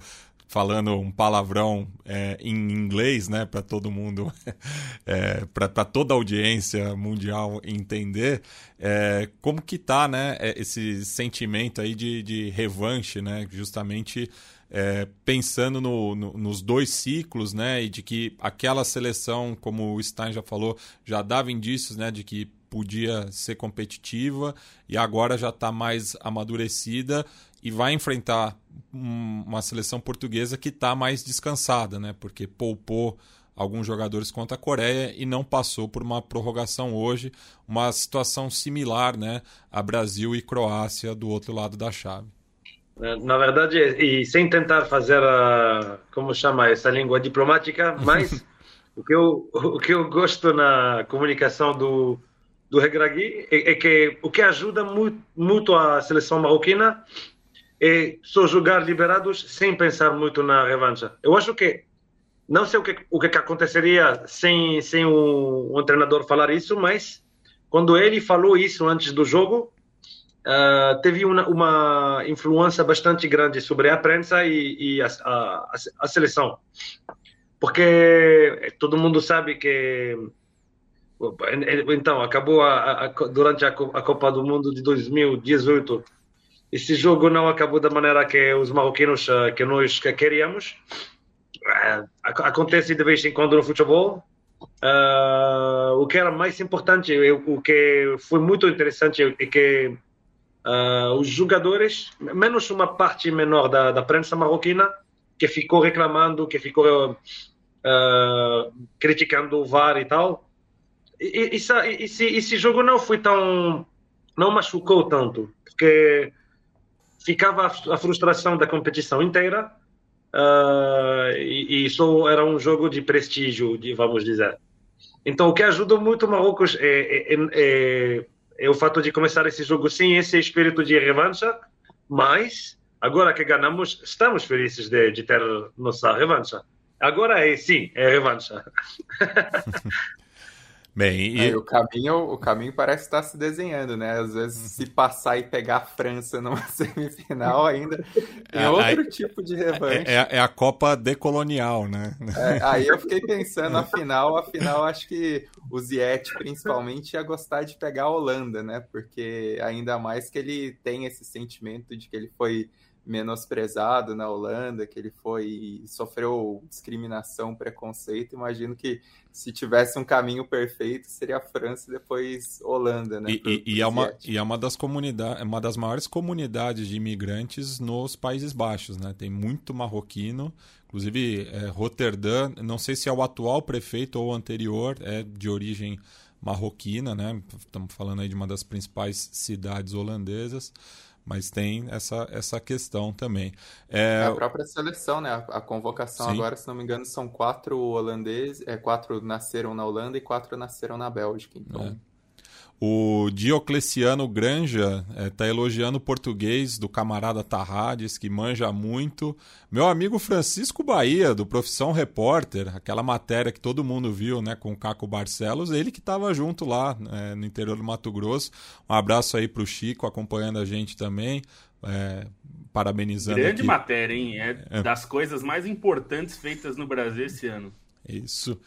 Speaker 1: falando um palavrão é, em inglês, né, para todo mundo, é, para toda a audiência mundial entender, é, como que tá, né, é, esse sentimento aí de, de revanche, né, justamente é, pensando no, no, nos dois ciclos, né, e de que aquela seleção, como o Stein já falou, já dava indícios, né, de que podia ser competitiva e agora já está mais amadurecida e vai enfrentar uma seleção portuguesa que está mais descansada, né? Porque poupou alguns jogadores contra a Coreia e não passou por uma prorrogação hoje, uma situação similar, né, a Brasil e Croácia do outro lado da chave.
Speaker 5: Na verdade, e sem tentar fazer a, como chama essa língua diplomática, mas o que eu o que eu gosto na comunicação do do Regragui é, é que o que ajuda muito, muito a seleção marroquina é só jogar liberados sem pensar muito na revancha. Eu acho que não sei o que o que aconteceria sem sem um, um treinador falar isso, mas quando ele falou isso antes do jogo, uh, teve uma, uma, influência bastante grande sobre a prensa e, e a, a, a, seleção, porque todo mundo sabe que então acabou a, durante a Copa do Mundo de 2018 esse jogo não acabou da maneira que os marroquinos eh, que nós queríamos. Eh, acontece de vez em quando no futebol. Uh, o que era mais importante, o que foi muito interessante é que uh, os jogadores, menos uma parte menor da, da prensa marroquina, que ficou reclamando, que ficou uh, criticando o VAR e tal, e, esse, esse, esse jogo não foi tão. não machucou tanto, porque ficava a frustração da competição inteira uh, e, e só era um jogo de prestígio, de, vamos dizer. Então, o que ajudou muito o Marrocos é, é, é, é, o fato de começar esse jogo sem esse espírito de revancha, mas agora que ganhamos, estamos felizes de, de ter nossa revancha. Agora é sim, é revancha.
Speaker 3: Bem, e... o, caminho, o caminho parece estar se desenhando, né? Às vezes, se passar e pegar a França numa semifinal, ainda tem é, outro aí, tipo de revanche.
Speaker 1: É, é, é, a Copa decolonial, né?
Speaker 3: É, aí eu fiquei pensando, afinal, afinal, acho que o Ziet, principalmente, ia gostar de pegar a Holanda, né? Porque ainda mais que ele tem esse sentimento de que ele foi menosprezado na Holanda, que ele foi sofreu discriminação, preconceito. Imagino que se tivesse um caminho perfeito seria a França e depois Holanda, né?
Speaker 1: E, pro, e, pro e é uma e é uma das comunidades, é uma das maiores comunidades de imigrantes nos Países Baixos, né? Tem muito marroquino, inclusive é, Roterdã, não sei se é o atual prefeito ou o anterior, é de origem marroquina, né? Estamos falando aí de uma das principais cidades holandesas mas tem essa, essa questão também.
Speaker 3: É... é a própria seleção, né? A, a convocação Sim. agora, se não me engano, são quatro holandeses, é, quatro nasceram na Holanda e quatro nasceram na Bélgica. Então.
Speaker 1: O Diocleciano Granja está é, elogiando o português do camarada Tarrades, que manja muito. Meu amigo Francisco Bahia, do Profissão Repórter, aquela matéria que todo mundo viu né, com o Caco Barcelos, ele que estava junto lá é, no interior do Mato Grosso. Um abraço aí para o Chico, acompanhando a gente também. É, parabenizando.
Speaker 4: Grande
Speaker 1: aqui.
Speaker 4: matéria, hein? É, é das coisas mais importantes feitas no Brasil esse ano.
Speaker 1: Isso.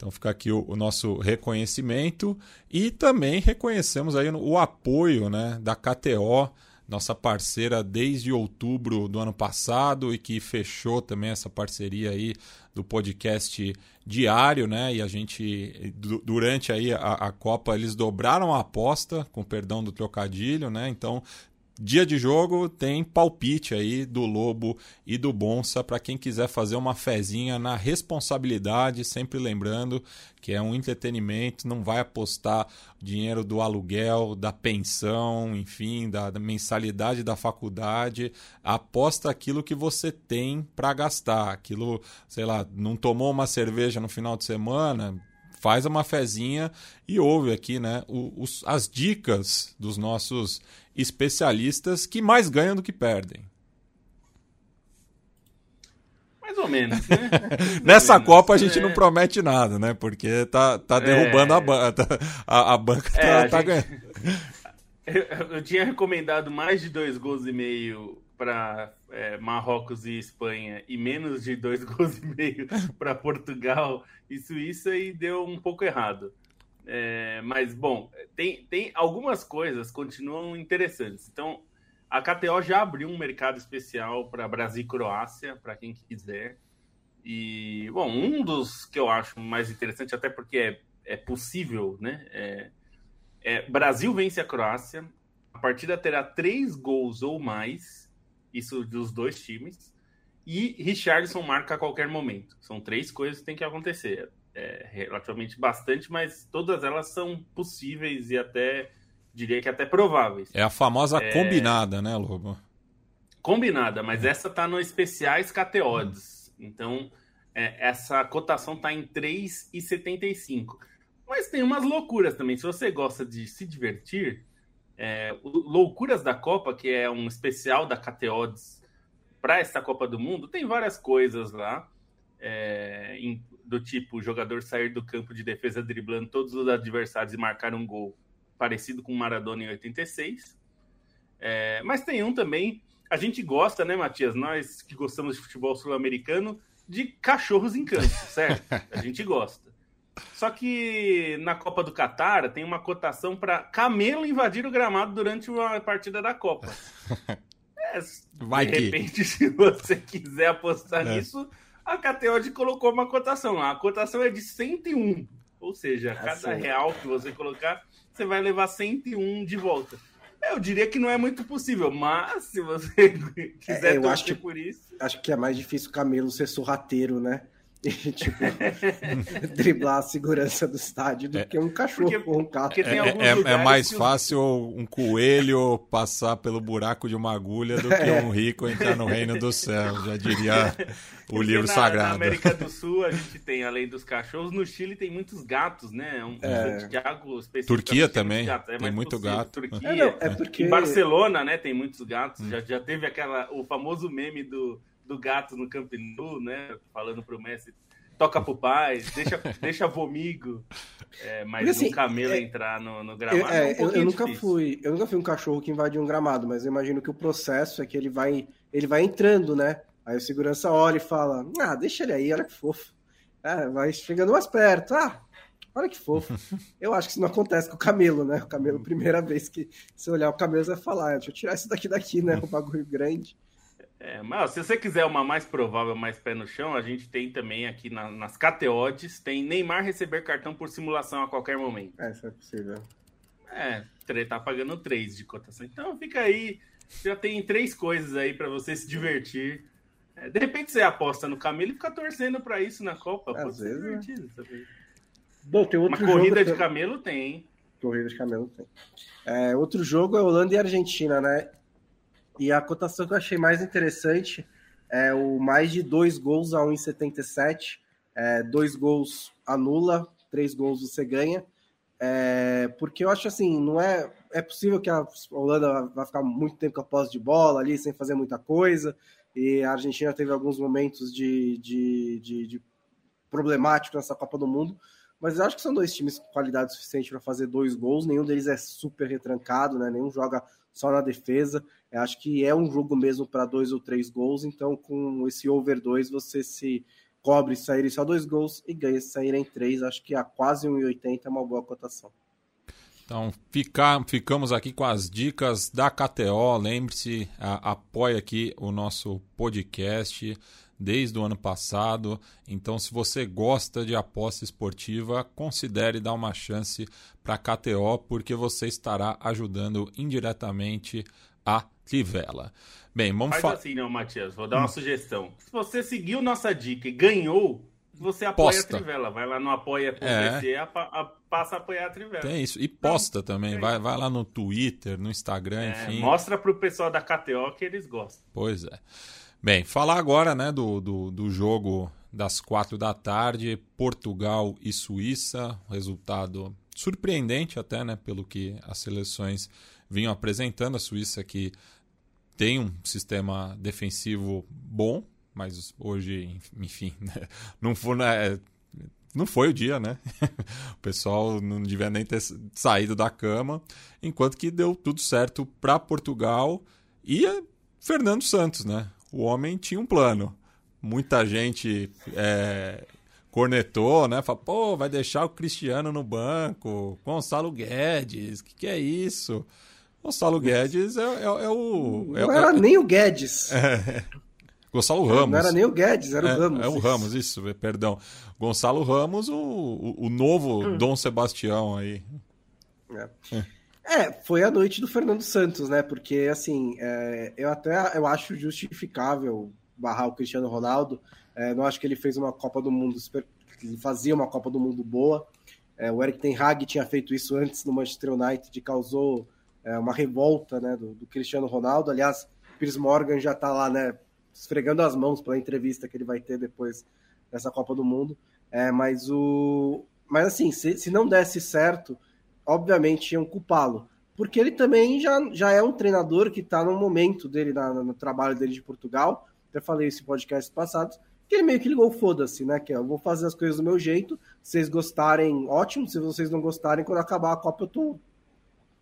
Speaker 1: Então fica aqui o, o, nosso reconhecimento e também reconhecemos aí o apoio né, da KTO, nossa parceira desde outubro do ano passado e que fechou também essa parceria aí do podcast diário, né? E a gente durante aí a, a Copa eles dobraram a aposta, com perdão do trocadilho, né? Então Dia de jogo tem palpite aí do Lobo e do Bonsa para quem quiser fazer uma fezinha na responsabilidade, sempre lembrando que é um entretenimento, não vai apostar dinheiro do aluguel, da pensão, enfim, da, da mensalidade da faculdade, aposta aquilo que você tem para gastar, aquilo, sei lá, não tomou uma cerveja no final de semana, faz uma fezinha e ouve aqui né, os, as dicas dos nossos especialistas que mais ganham do que perdem.
Speaker 4: Mais ou menos, né?
Speaker 1: Nessa menos, Copa a gente é... não promete nada, né? Porque tá, tá é. derrubando é... a, banca. A, a banca é, tá, tá gente... ganhando.
Speaker 4: Eu, eu, tinha recomendado mais de dois gols e meio para é, Marrocos e Espanha e menos de dois gols e meio para Portugal e Suíça e deu um pouco errado. É, mas, bom, tem, tem algumas coisas continuam interessantes. Então, a KTO já abriu um mercado especial para Brasil e Croácia, para quem quiser. E, bom, um dos que eu acho mais interessante, até porque é, é possível, né? É, é, Brasil vence a Croácia. A partida terá três gols ou mais, isso dos dois times. E Richardson marca a qualquer momento. São três coisas que tem que acontecer. É, relativamente bastante, mas todas elas são possíveis e até diria que até prováveis.
Speaker 1: É a famosa é... combinada, né, Lobo?
Speaker 4: Combinada, mas essa tá no especiais KTODs. Hum. Então, é, essa cotação tá em 3,75. Mas tem umas loucuras também. Se você gosta de se divertir, é, Loucuras da Copa, que é um especial da KTODs para essa Copa do Mundo, tem várias coisas lá. É, em, do tipo jogador sair do campo de defesa driblando todos os adversários e marcar um gol parecido com Maradona em 86. É, mas tem um também, a gente gosta, né, Matias? Nós que gostamos de futebol sul-americano, de cachorros em campo, certo? A gente gosta. Só que na Copa do Catar tem uma cotação para camelo invadir o gramado durante uma partida da Copa. É,
Speaker 1: Vai
Speaker 4: de repente, que... se você quiser apostar é. nisso, a KTO colocou uma cotação. A cotação é de 101. Ou seja, cada real que você colocar você vai levar 101 de volta. Eu diria que não é muito possível, mas se você quiser
Speaker 2: é, eu acho que, por isso. Acho que é mais difícil o Camelo ser sorrateiro, né? E, tipo, driblar a segurança do estádio do é, que um cachorro porque, ou um gato.
Speaker 1: É, é, é, mais fácil um coelho passar pelo buraco de uma agulha do que é. um rico entrar no reino do céu, já diria o livro
Speaker 4: na,
Speaker 1: sagrado.
Speaker 4: Na América do Sul a gente tem, além dos cachorros, no Chile tem muitos gatos, né? Um,
Speaker 1: é. Turquia também, tem, tem muito possível. gato.
Speaker 4: Turquia, é, não, é porque... Em Barcelona, né, tem muitos gatos. Hum. Já, já teve aquela, o famoso meme do do gato no Camp Nou, né? Falando pro Messi, toca pro pai, deixa, deixa vomigo. É, mas Porque, assim, um camelo é, entrar no, no gramado.
Speaker 2: É,
Speaker 4: é um
Speaker 2: eu, eu nunca fui, eu nunca fui um cachorro que invade um gramado, mas eu imagino que o processo é que ele vai, ele vai entrando, né? Aí o segurança olha e fala: Ah, deixa ele aí, olha que fofo. É, vai chegando mais perto. Ah, olha que fofo. Eu acho que isso não acontece com o camelo, né? O camelo, primeira vez que você olhar o camelo, você vai falar: Deixa eu tirar isso daqui daqui, né? Um bagulho grande.
Speaker 4: É, mas se você quiser uma mais provável, mais pé no chão, a gente tem também aqui na, nas KTODs, tem Neymar receber cartão por simulação a qualquer momento.
Speaker 2: É, isso é possível.
Speaker 4: É, tá pagando 3 de cotação. Então fica aí, já tem três coisas aí para você se divertir. É, de repente você aposta no Camelo e fica torcendo para isso na Copa.
Speaker 2: Às
Speaker 4: Pode
Speaker 2: vezes, ser divertido, né? Bom, tem outro
Speaker 4: Uma corrida de camelo tem, hein?
Speaker 2: Corrida de camelo tem. É, outro jogo é Holanda e Argentina, né? E a cotação que eu achei mais interessante é o mais de dois gols a 1,77. É, dois gols anula, três gols você ganha. É, porque eu acho assim, não é. É possível que a Holanda vai ficar muito tempo com a posse de bola ali, sem fazer muita coisa. E a Argentina teve alguns momentos de, de, de, de problemático nessa Copa do Mundo. Mas eu acho que são dois times com qualidade suficiente para fazer dois gols. Nenhum deles é super retrancado, né? Nenhum joga só na defesa. Eu acho que é um jogo mesmo para dois ou três gols, então com esse over 2 você se cobre sair só dois gols e ganha se saírem três. Acho que a quase 1,80 é uma boa cotação.
Speaker 1: Então, ficar, ficamos aqui com as dicas da KTO. Lembre-se, apoie aqui o nosso podcast desde o ano passado. Então, se você gosta de aposta esportiva, considere dar uma chance para a KTO, porque você estará ajudando indiretamente a Trivela. Bem, vamos
Speaker 4: falar. Faz assim, não, Matias. Vou dar uma hum. sugestão. Se você seguiu nossa dica e ganhou, você apoia posta. a Trivela. Vai lá no apoia.se, é. passa a apoiar a Trivela.
Speaker 1: Tem isso. E posta então, também. É vai, vai lá no Twitter, no Instagram, é, enfim.
Speaker 4: Mostra pro pessoal da KTO que eles gostam.
Speaker 1: Pois é. Bem, falar agora né, do, do, do jogo das quatro da tarde, Portugal e Suíça. Resultado surpreendente até, né? Pelo que as seleções vinham apresentando. A Suíça que tem um sistema defensivo bom, mas hoje, enfim, né? não foi, né? não foi o dia, né? o pessoal não devia nem ter saído da cama, enquanto que deu tudo certo para Portugal e Fernando Santos, né? O homem tinha um plano. Muita gente é, cornetou, né? Falou, pô, vai deixar o Cristiano no banco, Gonçalo Guedes, o que, que é isso? Gonçalo Guedes é, é, é o.
Speaker 2: É, não era nem o Guedes.
Speaker 1: Gonçalo Ramos.
Speaker 2: Não era nem o Guedes, era o Ramos.
Speaker 1: É o Ramos, isso, perdão. Gonçalo Ramos, o, o, o novo hum. Dom Sebastião aí.
Speaker 2: É, foi a noite do Fernando Santos, né? Porque, assim, é, eu até eu acho justificável barrar o Cristiano Ronaldo. É, não acho que ele fez uma Copa do Mundo, ele fazia uma Copa do Mundo boa. É, o Eric Ten Hag tinha feito isso antes no Manchester United e causou é, uma revolta né, do, do, Cristiano Ronaldo. Aliás, Piers Morgan já está lá, né, esfregando as mãos pela entrevista que ele vai ter depois dessa Copa do Mundo. É, mas o, mas assim, se, se não desse certo, obviamente iam culpá-lo. Porque ele também já, já é um treinador que está no momento dele, na, no trabalho dele de Portugal. Até falei isso em podcast passados, que ele meio que ligou foda-se, né? Que eu vou fazer as coisas do meu jeito. Se vocês gostarem, ótimo. Se vocês não gostarem, quando acabar a Copa, eu tô,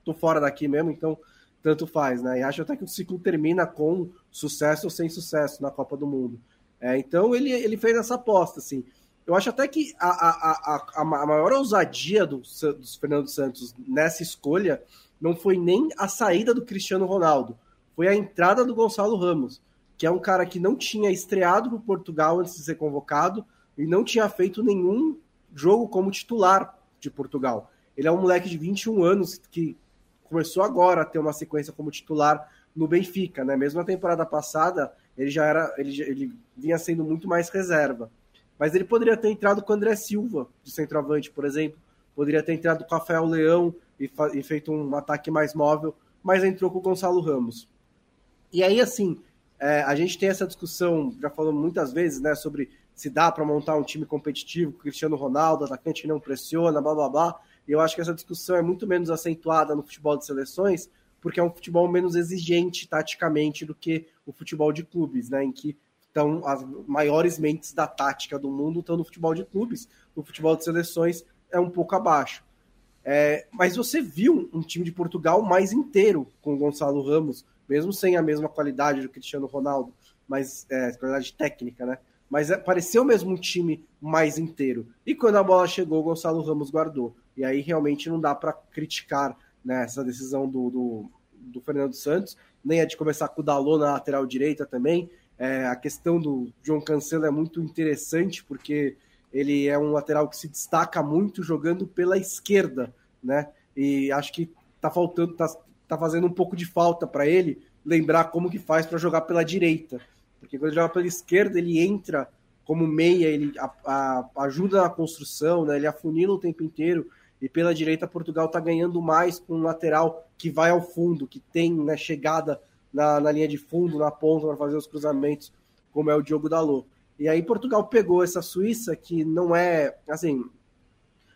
Speaker 2: tô fora daqui mesmo, então tanto faz, né? E acho até que o ciclo termina com sucesso ou sem sucesso na Copa do Mundo. É, então ele, ele fez essa aposta, assim. Eu acho até que a, a, a, a maior ousadia do, do Fernando Santos nessa escolha não foi nem a saída do Cristiano Ronaldo, foi a entrada do Gonçalo Ramos, que é um cara que não tinha estreado para Portugal antes de ser convocado e não tinha feito nenhum jogo como titular de Portugal. Ele é um moleque de 21 anos que começou agora a ter uma sequência como titular no Benfica, né? Mesmo na temporada passada, ele já era, ele, ele vinha sendo muito mais reserva. Mas ele poderia ter entrado com o André Silva, de centroavante, por exemplo. Poderia ter entrado com o Rafael Leão e, e feito um ataque mais móvel, mas entrou com o Gonçalo Ramos. E aí, assim, é, a gente tem essa discussão, já falamos muitas vezes, né, sobre se dá para montar um time competitivo com Cristiano Ronaldo, atacante não pressiona, blá blá blá. E eu acho que essa discussão é muito menos acentuada no futebol de seleções, porque é um futebol menos exigente taticamente do que o futebol de clubes, né, em que então, as maiores mentes da tática do mundo estão no futebol de clubes. No futebol de seleções é um pouco abaixo. É, mas você viu um time de Portugal mais inteiro com o Gonçalo Ramos, mesmo sem a mesma qualidade do Cristiano Ronaldo, mas é, qualidade técnica, né? Mas é, pareceu mesmo um time mais inteiro. E quando a bola chegou, o Gonçalo Ramos guardou. E aí realmente não dá para criticar né, essa decisão do, do, do, Fernando Santos, nem a de começar com o Dalot na lateral direita também. É, a questão do João Cancelo é muito interessante, porque ele é um lateral que se destaca muito jogando pela esquerda, né? E acho que tá faltando, tá, tá fazendo um pouco de falta para ele lembrar como que faz para jogar pela direita. Porque quando ele joga pela esquerda, ele entra como meia, ele a, a, ajuda na construção, né? ele afunila o tempo inteiro. E pela direita, Portugal está ganhando mais com um lateral que vai ao fundo, que tem né, chegada na, na linha de fundo, na ponta, para fazer os cruzamentos, como é o Diogo Dalot. E aí Portugal pegou essa Suíça que não é, assim,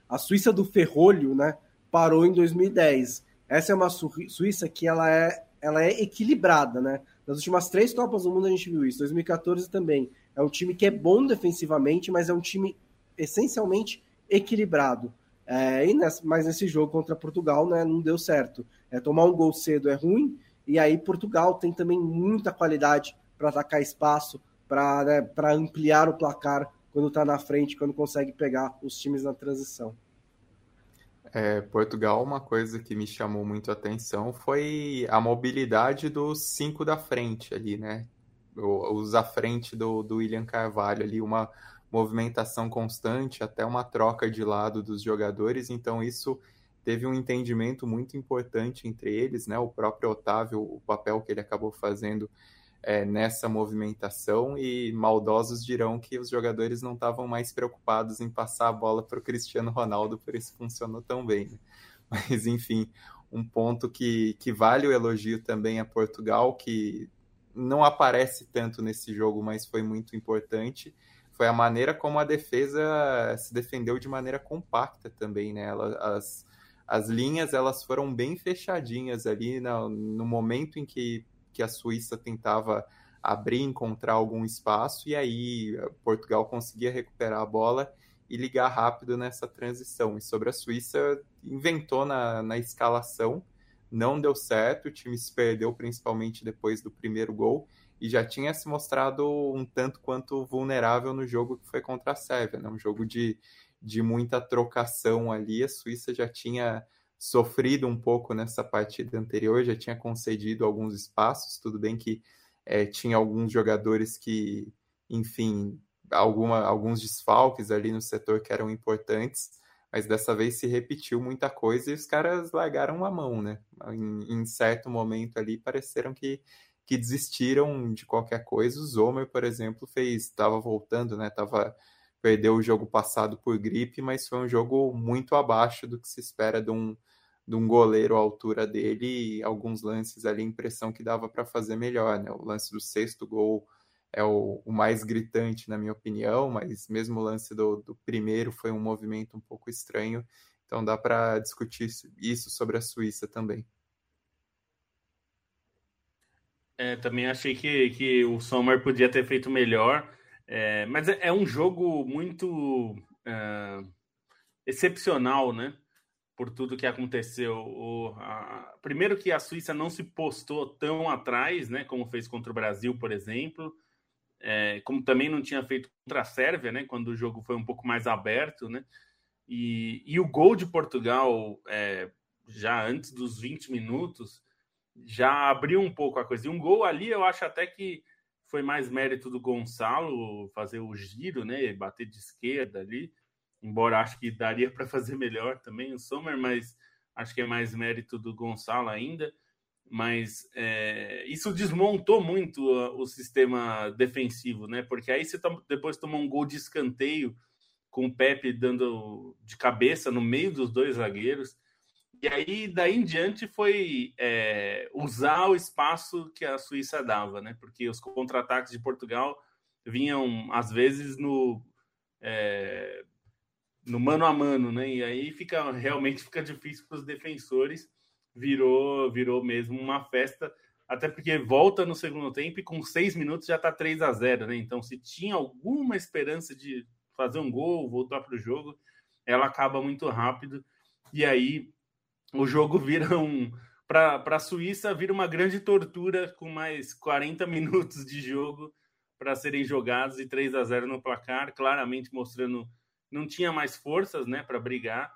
Speaker 2: a Suíça do ferrolho, né? Parou em 2010. Essa é uma Suíça que ela é, ela é equilibrada, né? Nas últimas três Copas do Mundo a gente viu isso. 2014 também. É um time que é bom defensivamente, mas é um time essencialmente equilibrado. É, e mas nesse jogo contra Portugal né, não deu certo. É, tomar um gol cedo é ruim, e aí Portugal tem também muita qualidade para atacar espaço, para né, ampliar o placar quando está na frente, quando consegue pegar os times na transição.
Speaker 3: É, Portugal, uma coisa que me chamou muito a atenção foi a mobilidade dos cinco da frente ali, né? Os à frente do, do William Carvalho ali, uma movimentação constante, até uma troca de lado dos jogadores, então isso teve um entendimento muito importante entre eles, né? O próprio Otávio, o papel que ele acabou fazendo é, nessa movimentação e maldosos dirão que os jogadores não estavam mais preocupados em passar a bola para o Cristiano Ronaldo, por isso funcionou tão bem. Né? Mas enfim, um ponto que, que vale o elogio também a Portugal, que não aparece tanto nesse jogo, mas foi muito importante, foi a maneira como a defesa se defendeu de maneira compacta também, né? Ela, as, as linhas elas foram bem fechadinhas ali no, no momento em que, que a Suíça tentava abrir, encontrar algum espaço, e aí eh, Portugal conseguia recuperar a bola e ligar rápido nessa transição. E sobre a Suíça, inventou na, na escalação não deu certo, o time se perdeu principalmente depois do primeiro gol e já tinha se mostrado um tanto quanto vulnerável no jogo que foi contra a Sérvia, né? um jogo de, de muita trocação ali. A Suíça já tinha sofrido um pouco nessa partida anterior, já tinha concedido alguns espaços. Tudo bem que é, tinha alguns jogadores que, enfim, alguma, alguns desfalques ali no setor que eram importantes, mas dessa vez se repetiu muita coisa e os caras largaram a mão, né? Em, em certo momento ali pareceram que, que desistiram de qualquer coisa. O Zomer, por exemplo, fez, estava voltando, né? Tava perdeu o jogo passado por gripe, mas foi um jogo muito abaixo do que se espera de um, de um goleiro à altura dele e alguns lances ali, impressão que dava para fazer melhor, né? O lance do sexto gol é o, o, mais gritante, na minha opinião, mas mesmo o lance do, do primeiro foi um movimento um pouco estranho, então dá para discutir isso sobre a Suíça também.
Speaker 4: É, também achei que, que o Sommer podia ter feito melhor, é, mas é, é, um jogo muito é, excepcional, né? Por tudo que aconteceu. O, a, primeiro que a Suíça não se postou tão atrás, né? Como fez contra o Brasil, por exemplo é, como também não tinha feito contra a Sérvia, né, quando o jogo foi um pouco mais aberto, né, e, e o gol de Portugal, é, já antes dos 20 minutos, já abriu um pouco a coisa. E um gol ali, eu acho até que foi mais mérito do Gonçalo fazer o giro, né, bater de esquerda ali, embora acho que daria para fazer melhor também o Sommer, mas acho que é mais mérito do Gonçalo ainda mas é, isso desmontou muito o sistema defensivo, né? Porque aí você depois tomou um gol de escanteio com o Pepe dando de cabeça no meio dos dois zagueiros. E aí, daí em diante, foi é, usar o espaço que a Suíça dava, né? Porque os contra-ataques de Portugal vinham, às vezes, no, é, no mano a mano, né? E aí fica realmente fica difícil para os defensores virou, virou mesmo uma festa, até porque volta no segundo tempo e com seis minutos já está 3 a 0 né? Então, se tinha alguma esperança de fazer um gol, voltar para o jogo, ela acaba muito rápido. E aí o jogo vira um. Para a Suíça, vira uma grande tortura com mais 40 minutos de jogo para serem jogados e 3 a 0 no placar, claramente mostrando não tinha mais forças né, para brigar.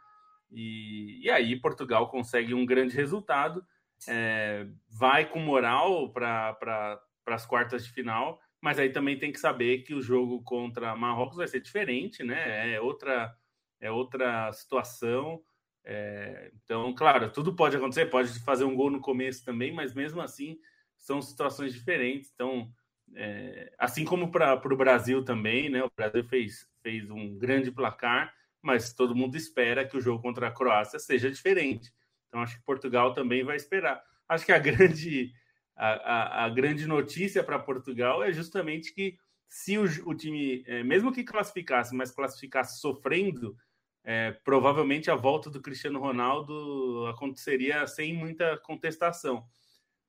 Speaker 4: E, e aí Portugal consegue um grande resultado, é, vai com moral para pra, as quartas de final, mas aí também tem que saber que o jogo contra Marrocos vai ser diferente, né? É outra, é outra situação. É, então, claro, tudo pode acontecer, pode fazer um gol no começo também, mas mesmo assim são situações diferentes. Então, é, assim como para o Brasil também, né? O Brasil fez, fez um grande placar, mas todo mundo espera que o jogo contra a Croácia seja diferente. Então acho que Portugal também vai esperar. Acho que a grande, a, a, a grande notícia para Portugal é justamente que se o, o time, é, mesmo que classificasse, mas classificasse sofrendo, é, provavelmente a volta do Cristiano Ronaldo aconteceria sem muita contestação.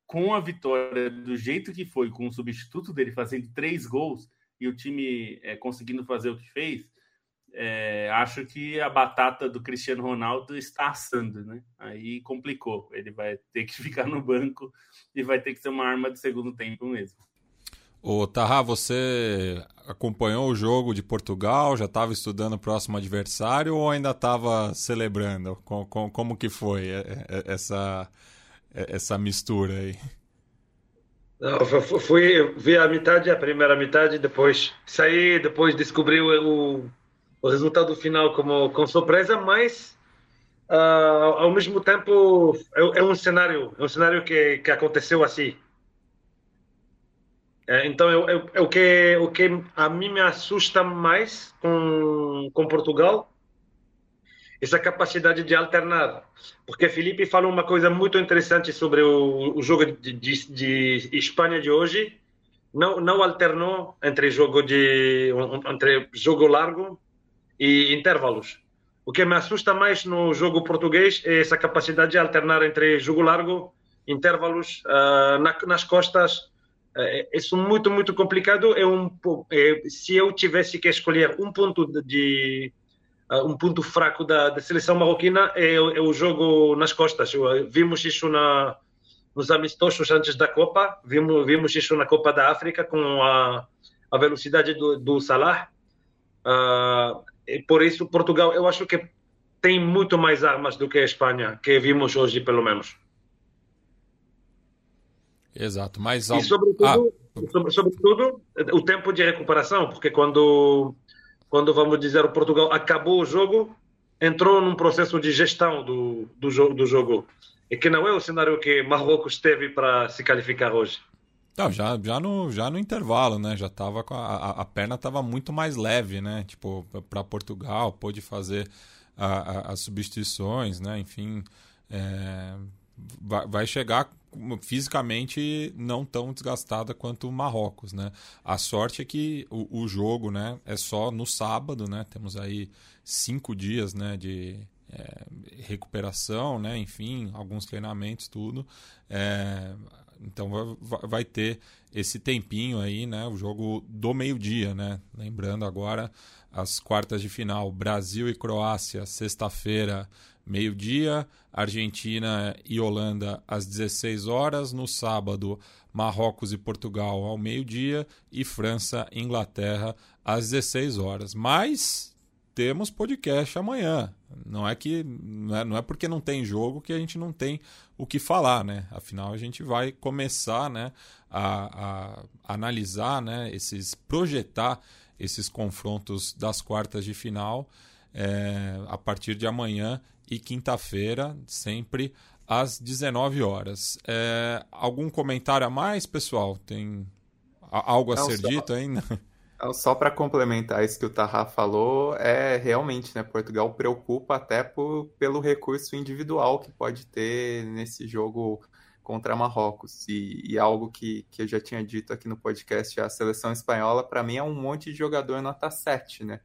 Speaker 4: Com a vitória do jeito que foi, com o substituto dele fazendo três gols e o time é, conseguindo fazer o que fez, é, acho que a batata do Cristiano Ronaldo está assando, né? Aí complicou. Ele vai ter que ficar no banco e vai ter que ser uma arma de segundo tempo mesmo.
Speaker 1: Ô, Tarra, você acompanhou o jogo de Portugal? Já estava estudando o próximo adversário ou ainda estava celebrando? Como, como, que foi essa, essa mistura aí?
Speaker 5: Não, fui, vi a metade, a primeira metade, depois saí, depois descobri o, o resultado final como com surpresa, mas uh, ao mesmo tempo é, é, um cenário, é um cenário que, que aconteceu assim. É, então é, é, é, o que o que a mim me assusta mais com com Portugal essa capacidade de alternar. Porque Felipe falou uma coisa muito interessante sobre o, o jogo de, de, de, Espanha de hoje. Não, não alternou entre jogo de entre jogo largo e intervalos. O que me assusta mais no jogo português é essa capacidade de alternar entre jogo largo, intervalos uh, na, nas costas. Isso é muito, muito complicado. É um, é, se eu tivesse que escolher um ponto de, um ponto fraco da, da seleção marroquina é, é, o jogo nas costas. Vimos isso na, nos amistosos antes da Copa, vimos, vimos isso na Copa da África com a, a velocidade do, do Salah. Uh, por isso, Portugal, eu acho que tem muito mais armas do que a Espanha, que vimos hoje, pelo menos.
Speaker 1: Exato, mas...
Speaker 5: E sobretudo, ah. sobre, sobretudo, o tempo de recuperação, porque quando quando vamos dizer o Portugal acabou o jogo, entrou num processo de gestão do, do, jogo, do jogo. E que não é o cenário que Marrocos teve para se qualificar hoje.
Speaker 1: Não, já, já, no, já no intervalo, né? Já tava com a, a perna estava muito mais leve, né? Tipo, para Portugal, pôde fazer a, a, as substituições, né? Enfim, é, vai, chegar fisicamente não tão desgastada quanto o Marrocos, né? A sorte é que o, o, jogo, né, é só no sábado, né? Temos aí cinco dias, né, de é, recuperação, né? Enfim, alguns treinamentos, tudo. É, então vai, vai, ter esse tempinho aí, né? O jogo do meio-dia, né? Lembrando agora as quartas de final, Brasil e Croácia, sexta-feira, meio-dia, Argentina e Holanda às 16 horas, no sábado, Marrocos e Portugal ao meio-dia e França e Inglaterra às 16 horas. Mas temos podcast amanhã. Não é que não é, não é porque não tem jogo que a gente não tem o que falar, né? Afinal, a gente vai começar, né, a, a analisar, né, esses projetar esses confrontos das quartas de final é, a partir de amanhã e quinta-feira, sempre às 19 horas. É, algum comentário a mais, pessoal? Tem algo a Não, ser só, dito ainda?
Speaker 3: Só para complementar isso que o Tarra falou, é realmente, né, Portugal preocupa até por, pelo recurso individual que pode ter nesse jogo contra Marrocos. E, e algo que, que eu já tinha dito aqui no podcast, a seleção espanhola, para mim, é um monte de jogador nota 7, né?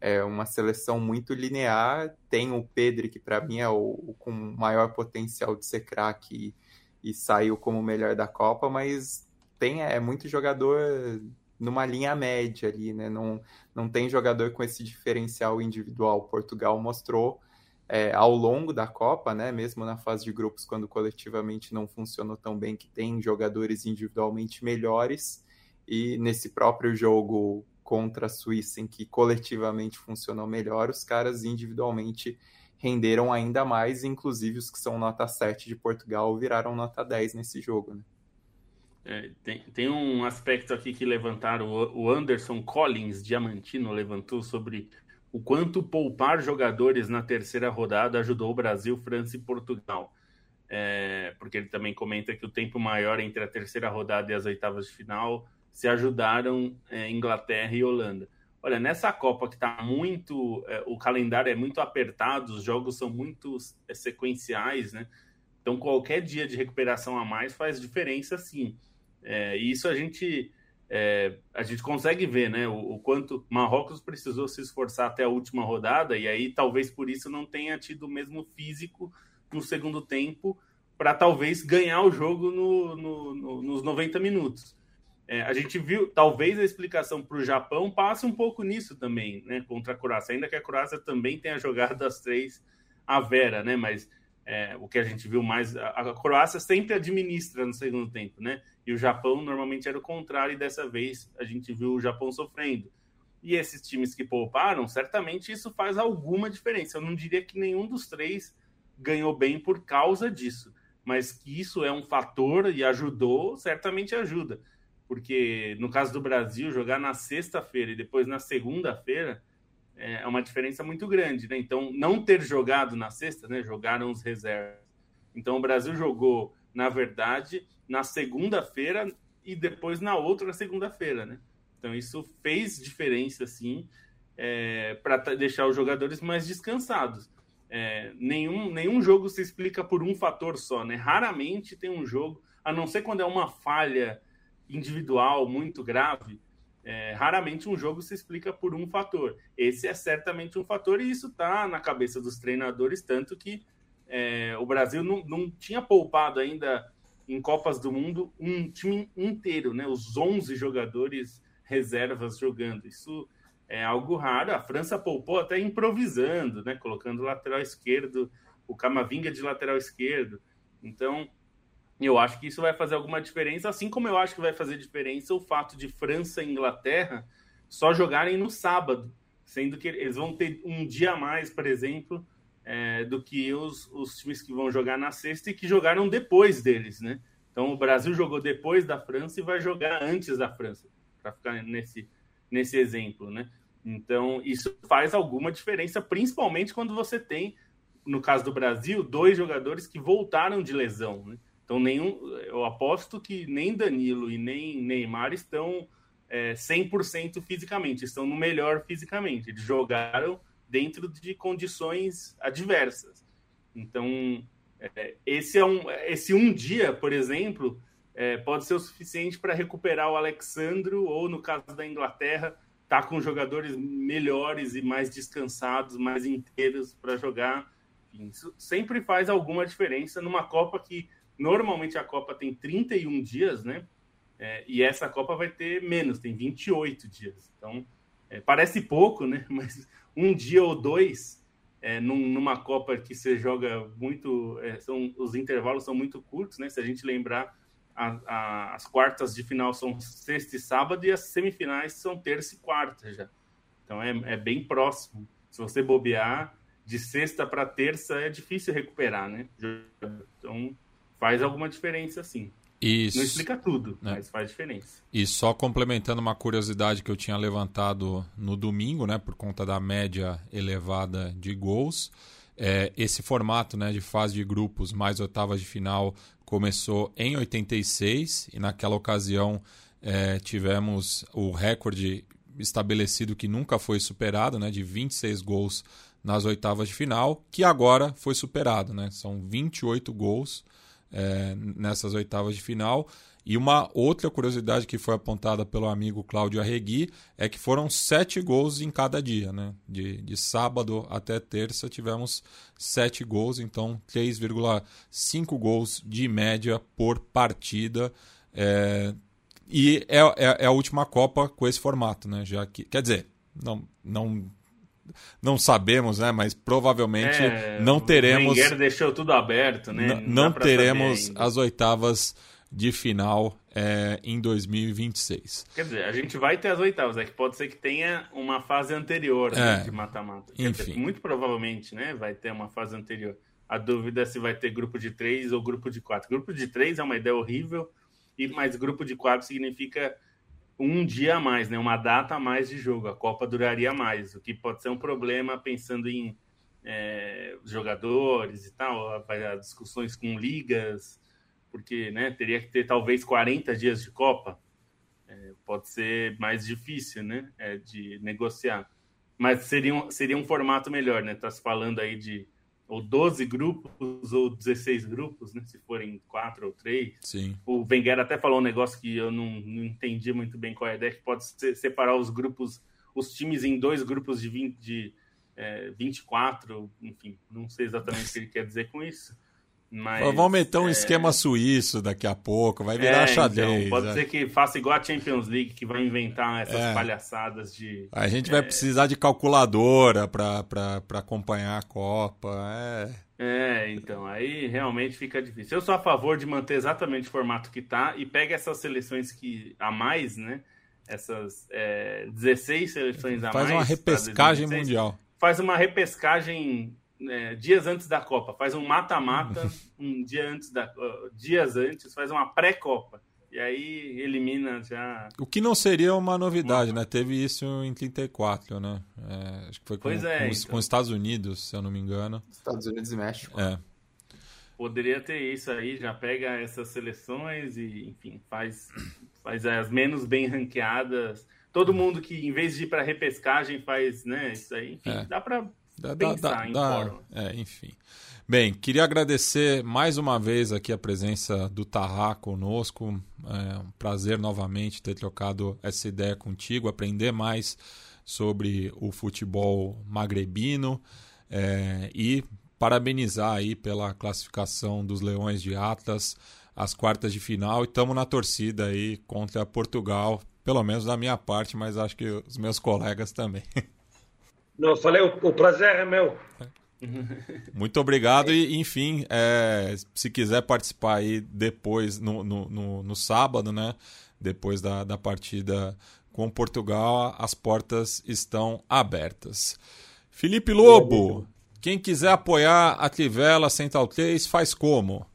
Speaker 3: É uma seleção muito linear. Tem o Pedro, que para mim é o, o, com maior potencial de ser craque e, saiu como o melhor da Copa, mas tem é muito jogador numa linha média ali, né? Não, não tem jogador com esse diferencial individual. Portugal mostrou é, ao longo da Copa, né? Mesmo na fase de grupos, quando coletivamente não funcionou tão bem, que tem jogadores individualmente melhores. E nesse próprio jogo contra a Suíça, em que coletivamente funcionou melhor, os caras individualmente renderam ainda mais, inclusive os que são nota 7 de Portugal viraram nota 10 nesse jogo. Né?
Speaker 4: É, tem, tem um aspecto aqui que levantaram, o Anderson Collins Diamantino levantou sobre o quanto poupar jogadores na terceira rodada ajudou o Brasil, França e Portugal. É, porque ele também comenta que o tempo maior entre a terceira rodada e as oitavas de final se ajudaram é, Inglaterra e Holanda. Olha, nessa Copa que está muito. É, o calendário é muito apertado, os jogos são muito é, sequenciais, né? Então, qualquer dia de recuperação a mais faz diferença, sim. É, e isso a gente. É, a gente consegue ver, né? O, o, quanto Marrocos precisou se esforçar até a última rodada, e aí talvez por isso não tenha tido o mesmo físico no segundo tempo para talvez ganhar o jogo no, no, no, nos 90 minutos. É, a gente viu, talvez a explicação para o Japão passe um pouco nisso também, né? Contra a Croácia, ainda que a Croácia também tenha jogado das três a Vera, né? Mas é, o que a gente viu mais, a, a, Croácia sempre administra no segundo tempo, né? E o Japão normalmente era o contrário, e dessa vez a gente viu o Japão sofrendo. E esses times que pouparam, certamente isso faz alguma diferença. Eu não diria que nenhum dos três ganhou bem por causa disso, mas que isso é um fator e ajudou, certamente ajuda porque no caso do Brasil, jogar na sexta-feira e depois na segunda-feira é uma diferença muito grande, né? Então, não ter jogado na sexta, né? Jogaram os reservas. Então, o Brasil jogou, na verdade, na segunda-feira e depois na outra segunda-feira, né? Então, isso fez diferença, sim, é, para deixar os jogadores mais descansados. É, nenhum, nenhum jogo se explica por um fator só, né? Raramente tem um jogo, a não ser quando é uma falha individual muito grave, é, raramente um jogo se explica por um fator. Esse é certamente um fator, e isso está na cabeça dos treinadores, tanto que é, o Brasil não, não tinha poupado ainda em Copas do Mundo um time inteiro, né? Os 11 jogadores reservas jogando. Isso é algo raro. A França poupou até improvisando, né? Colocando lateral esquerdo, o Camavinga de lateral esquerdo. Então, eu acho que isso vai fazer alguma diferença, assim como eu acho que vai fazer diferença o fato de França e Inglaterra só jogarem no sábado, sendo que eles vão ter um dia a mais, por exemplo, é, do que os, os times que vão jogar na sexta e que jogaram depois deles, né? Então o Brasil jogou depois da França e vai jogar antes da França, para ficar nesse, nesse exemplo, né? Então isso faz alguma diferença, principalmente quando você tem, no caso do Brasil, dois jogadores que voltaram de lesão, né? Então nenhum, eu aposto que nem Danilo e nem Neymar estão é, 100% fisicamente, estão no melhor fisicamente. Eles jogaram dentro de condições adversas. Então, é, esse, é um, esse um dia, por exemplo, é, pode ser o suficiente para recuperar o Alexandro, ou no caso da Inglaterra, tá com jogadores melhores e mais descansados, mais inteiros para jogar. Isso sempre faz alguma diferença numa Copa que normalmente a Copa tem 31 dias, né? É, e essa Copa vai ter menos, tem 28 dias. Então, é, parece pouco, né? Mas um dia ou dois é, num, numa Copa que você joga muito, é, são, os intervalos são muito curtos, né? Se a gente lembrar, a, a, as quartas de final são sexta e sábado e as semifinais são terça e quarta já. Então é, é bem próximo. Se você bobear, de sexta para terça é difícil recuperar, né? Então faz alguma diferença, sim. Isso. Não explica tudo, né? mas faz diferença.
Speaker 1: E só complementando uma curiosidade que eu tinha levantado no domingo, né, por conta da média elevada de gols, é, esse formato né, de fase de grupos mais oitavas de final começou em 86 e naquela ocasião é, tivemos o recorde estabelecido que nunca foi superado, né, de 26 gols nas oitavas de final, que agora foi superado, né? São 28 gols é, nessas oitavas de final. E uma outra curiosidade que foi apontada pelo amigo Cláudio Arregui é que foram sete gols em cada dia. Né? De, de sábado até terça tivemos sete gols, então 3,5 gols de média por partida. É, e é, é, é, a última Copa com esse formato, né? Já que, quer dizer, não, não não sabemos, né? Mas provavelmente é, não teremos. O
Speaker 4: deixou tudo aberto, né?
Speaker 1: Não, não teremos as oitavas de final é, em 2026.
Speaker 4: Quer dizer, a gente vai ter as oitavas, é que pode ser que tenha uma fase anterior né, é, de mata-mata. Enfim. muito provavelmente, né? Vai ter uma fase anterior. A dúvida é se vai ter grupo de três ou grupo de quatro. Grupo de três é uma ideia horrível, e mais grupo de quatro significa um dia a mais, né? uma data a mais de jogo. A Copa duraria mais, o que pode ser um problema pensando em é, jogadores e tal, discussões com ligas, porque né, teria que ter talvez 40 dias de Copa. É, pode ser mais difícil né, é, de negociar. Mas seria um, seria um formato melhor, né? Está se falando aí de ou 12 grupos ou 16 grupos, né? Se forem quatro ou três.
Speaker 1: Sim.
Speaker 4: O Wenger até falou um negócio que eu não, não entendi muito bem qual é a ideia, que pode ser, separar os grupos, os times em dois grupos de, 20, de é, 24, enfim, não sei exatamente o que ele quer dizer com isso. Mas,
Speaker 1: Vamos meter um é... esquema suíço daqui a pouco, vai virar é, xadrez.
Speaker 4: Então, pode é. ser que faça igual a Champions League, que vai inventar essas é. palhaçadas de.
Speaker 1: A gente vai é. precisar de calculadora para acompanhar a Copa. É.
Speaker 4: É, então, aí realmente fica difícil. Eu sou a favor de manter exatamente o formato que tá e pega essas seleções que a mais, né? Essas é, 16 seleções a
Speaker 1: faz
Speaker 4: mais.
Speaker 1: Faz uma repescagem mundial.
Speaker 4: Faz uma repescagem é, dias antes da Copa, faz um mata-mata um dia antes da uh, dias antes, faz uma pré-copa. E aí elimina já.
Speaker 1: O que não seria uma novidade, uma... né? Teve isso em 34, né? É, acho que foi com, é, com, então. com, os Estados Unidos, se eu não me engano.
Speaker 3: Estados Unidos e México.
Speaker 1: É.
Speaker 4: Poderia ter isso aí, já pega essas seleções e, enfim, faz, faz as menos bem ranqueadas. Todo mundo que, em vez de ir para repescagem, faz né, isso aí. Enfim, é. dá para Dá, Pensar dá, dá,
Speaker 1: é, enfim. Bem, queria agradecer mais uma vez aqui a presença do Tarra conosco. É um prazer novamente ter trocado essa ideia contigo, aprender mais sobre o futebol magrebino é, e parabenizar aí pela classificação dos Leões de Atlas às quartas de final e estamos na torcida aí contra Portugal pelo menos da minha parte, mas acho que os meus colegas também.
Speaker 5: Não, eu falei, o, o prazer é meu.
Speaker 1: Muito obrigado e, enfim, é, se quiser participar aí depois, no, no, no, no sábado, né? Depois da, da partida com Portugal, as portas estão abertas. Felipe Lobo, quem quiser apoiar a Trivela Central 3, faz como?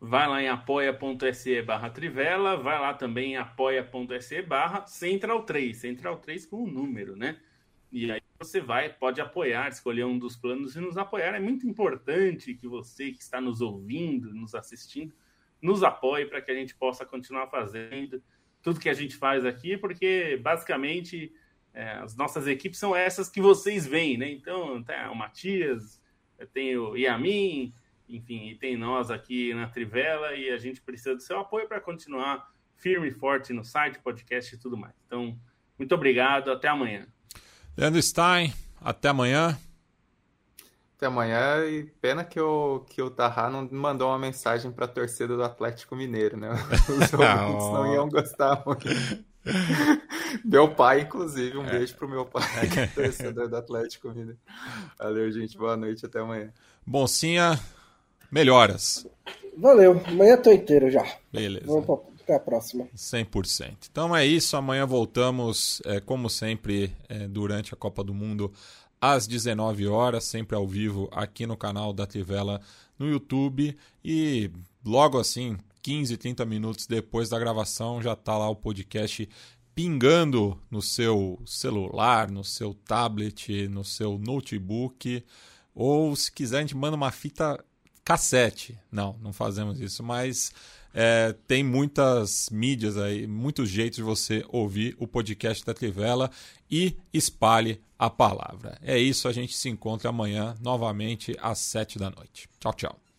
Speaker 4: Vai lá em apoia.se barra Trivela, vai lá também em apoia.se barra Central 3, Central 3 com o um número, né? E aí você vai, pode apoiar, escolher um dos planos e nos apoiar. É muito importante que você que está nos ouvindo, nos assistindo, nos apoie para que a gente possa continuar fazendo tudo que a gente faz aqui, porque basicamente é, as nossas equipes são essas que vocês veem, né? Então, tem o Matias, tem o Yamin, enfim, e tem nós aqui na Trivela, e a gente precisa do seu apoio para continuar firme e forte no site, podcast e tudo mais. Então, muito obrigado, até amanhã.
Speaker 1: Leandro Stein, até amanhã.
Speaker 3: Até amanhã e pena que o, que o Tarra não mandou uma mensagem para a torcida do Atlético Mineiro, né? Os ouvintes não iam gostar muito. meu pai, inclusive, um é. beijo pro meu pai, é torcedor do Atlético Mineiro. Valeu, gente. Boa noite, até amanhã.
Speaker 1: Boncinha, melhoras.
Speaker 2: Valeu, amanhã tô inteiro já.
Speaker 1: Beleza.
Speaker 2: Vamos pra até a próxima.
Speaker 1: 100%. Então é isso. Amanhã voltamos, é, como sempre, é, durante a Copa do Mundo, às 19 horas, sempre ao vivo aqui no canal da Trivela no YouTube. E logo assim, 15, 30 minutos depois da gravação, já está lá o podcast pingando no seu celular, no seu tablet, no seu notebook. Ou se quiser, a gente manda uma fita cassete. Não, não fazemos isso, mas é, tem muitas mídias aí, muitos jeitos de você ouvir o podcast da Trivela e espalhe a palavra. É isso, a gente se encontra amanhã novamente às sete da noite. Tchau, tchau.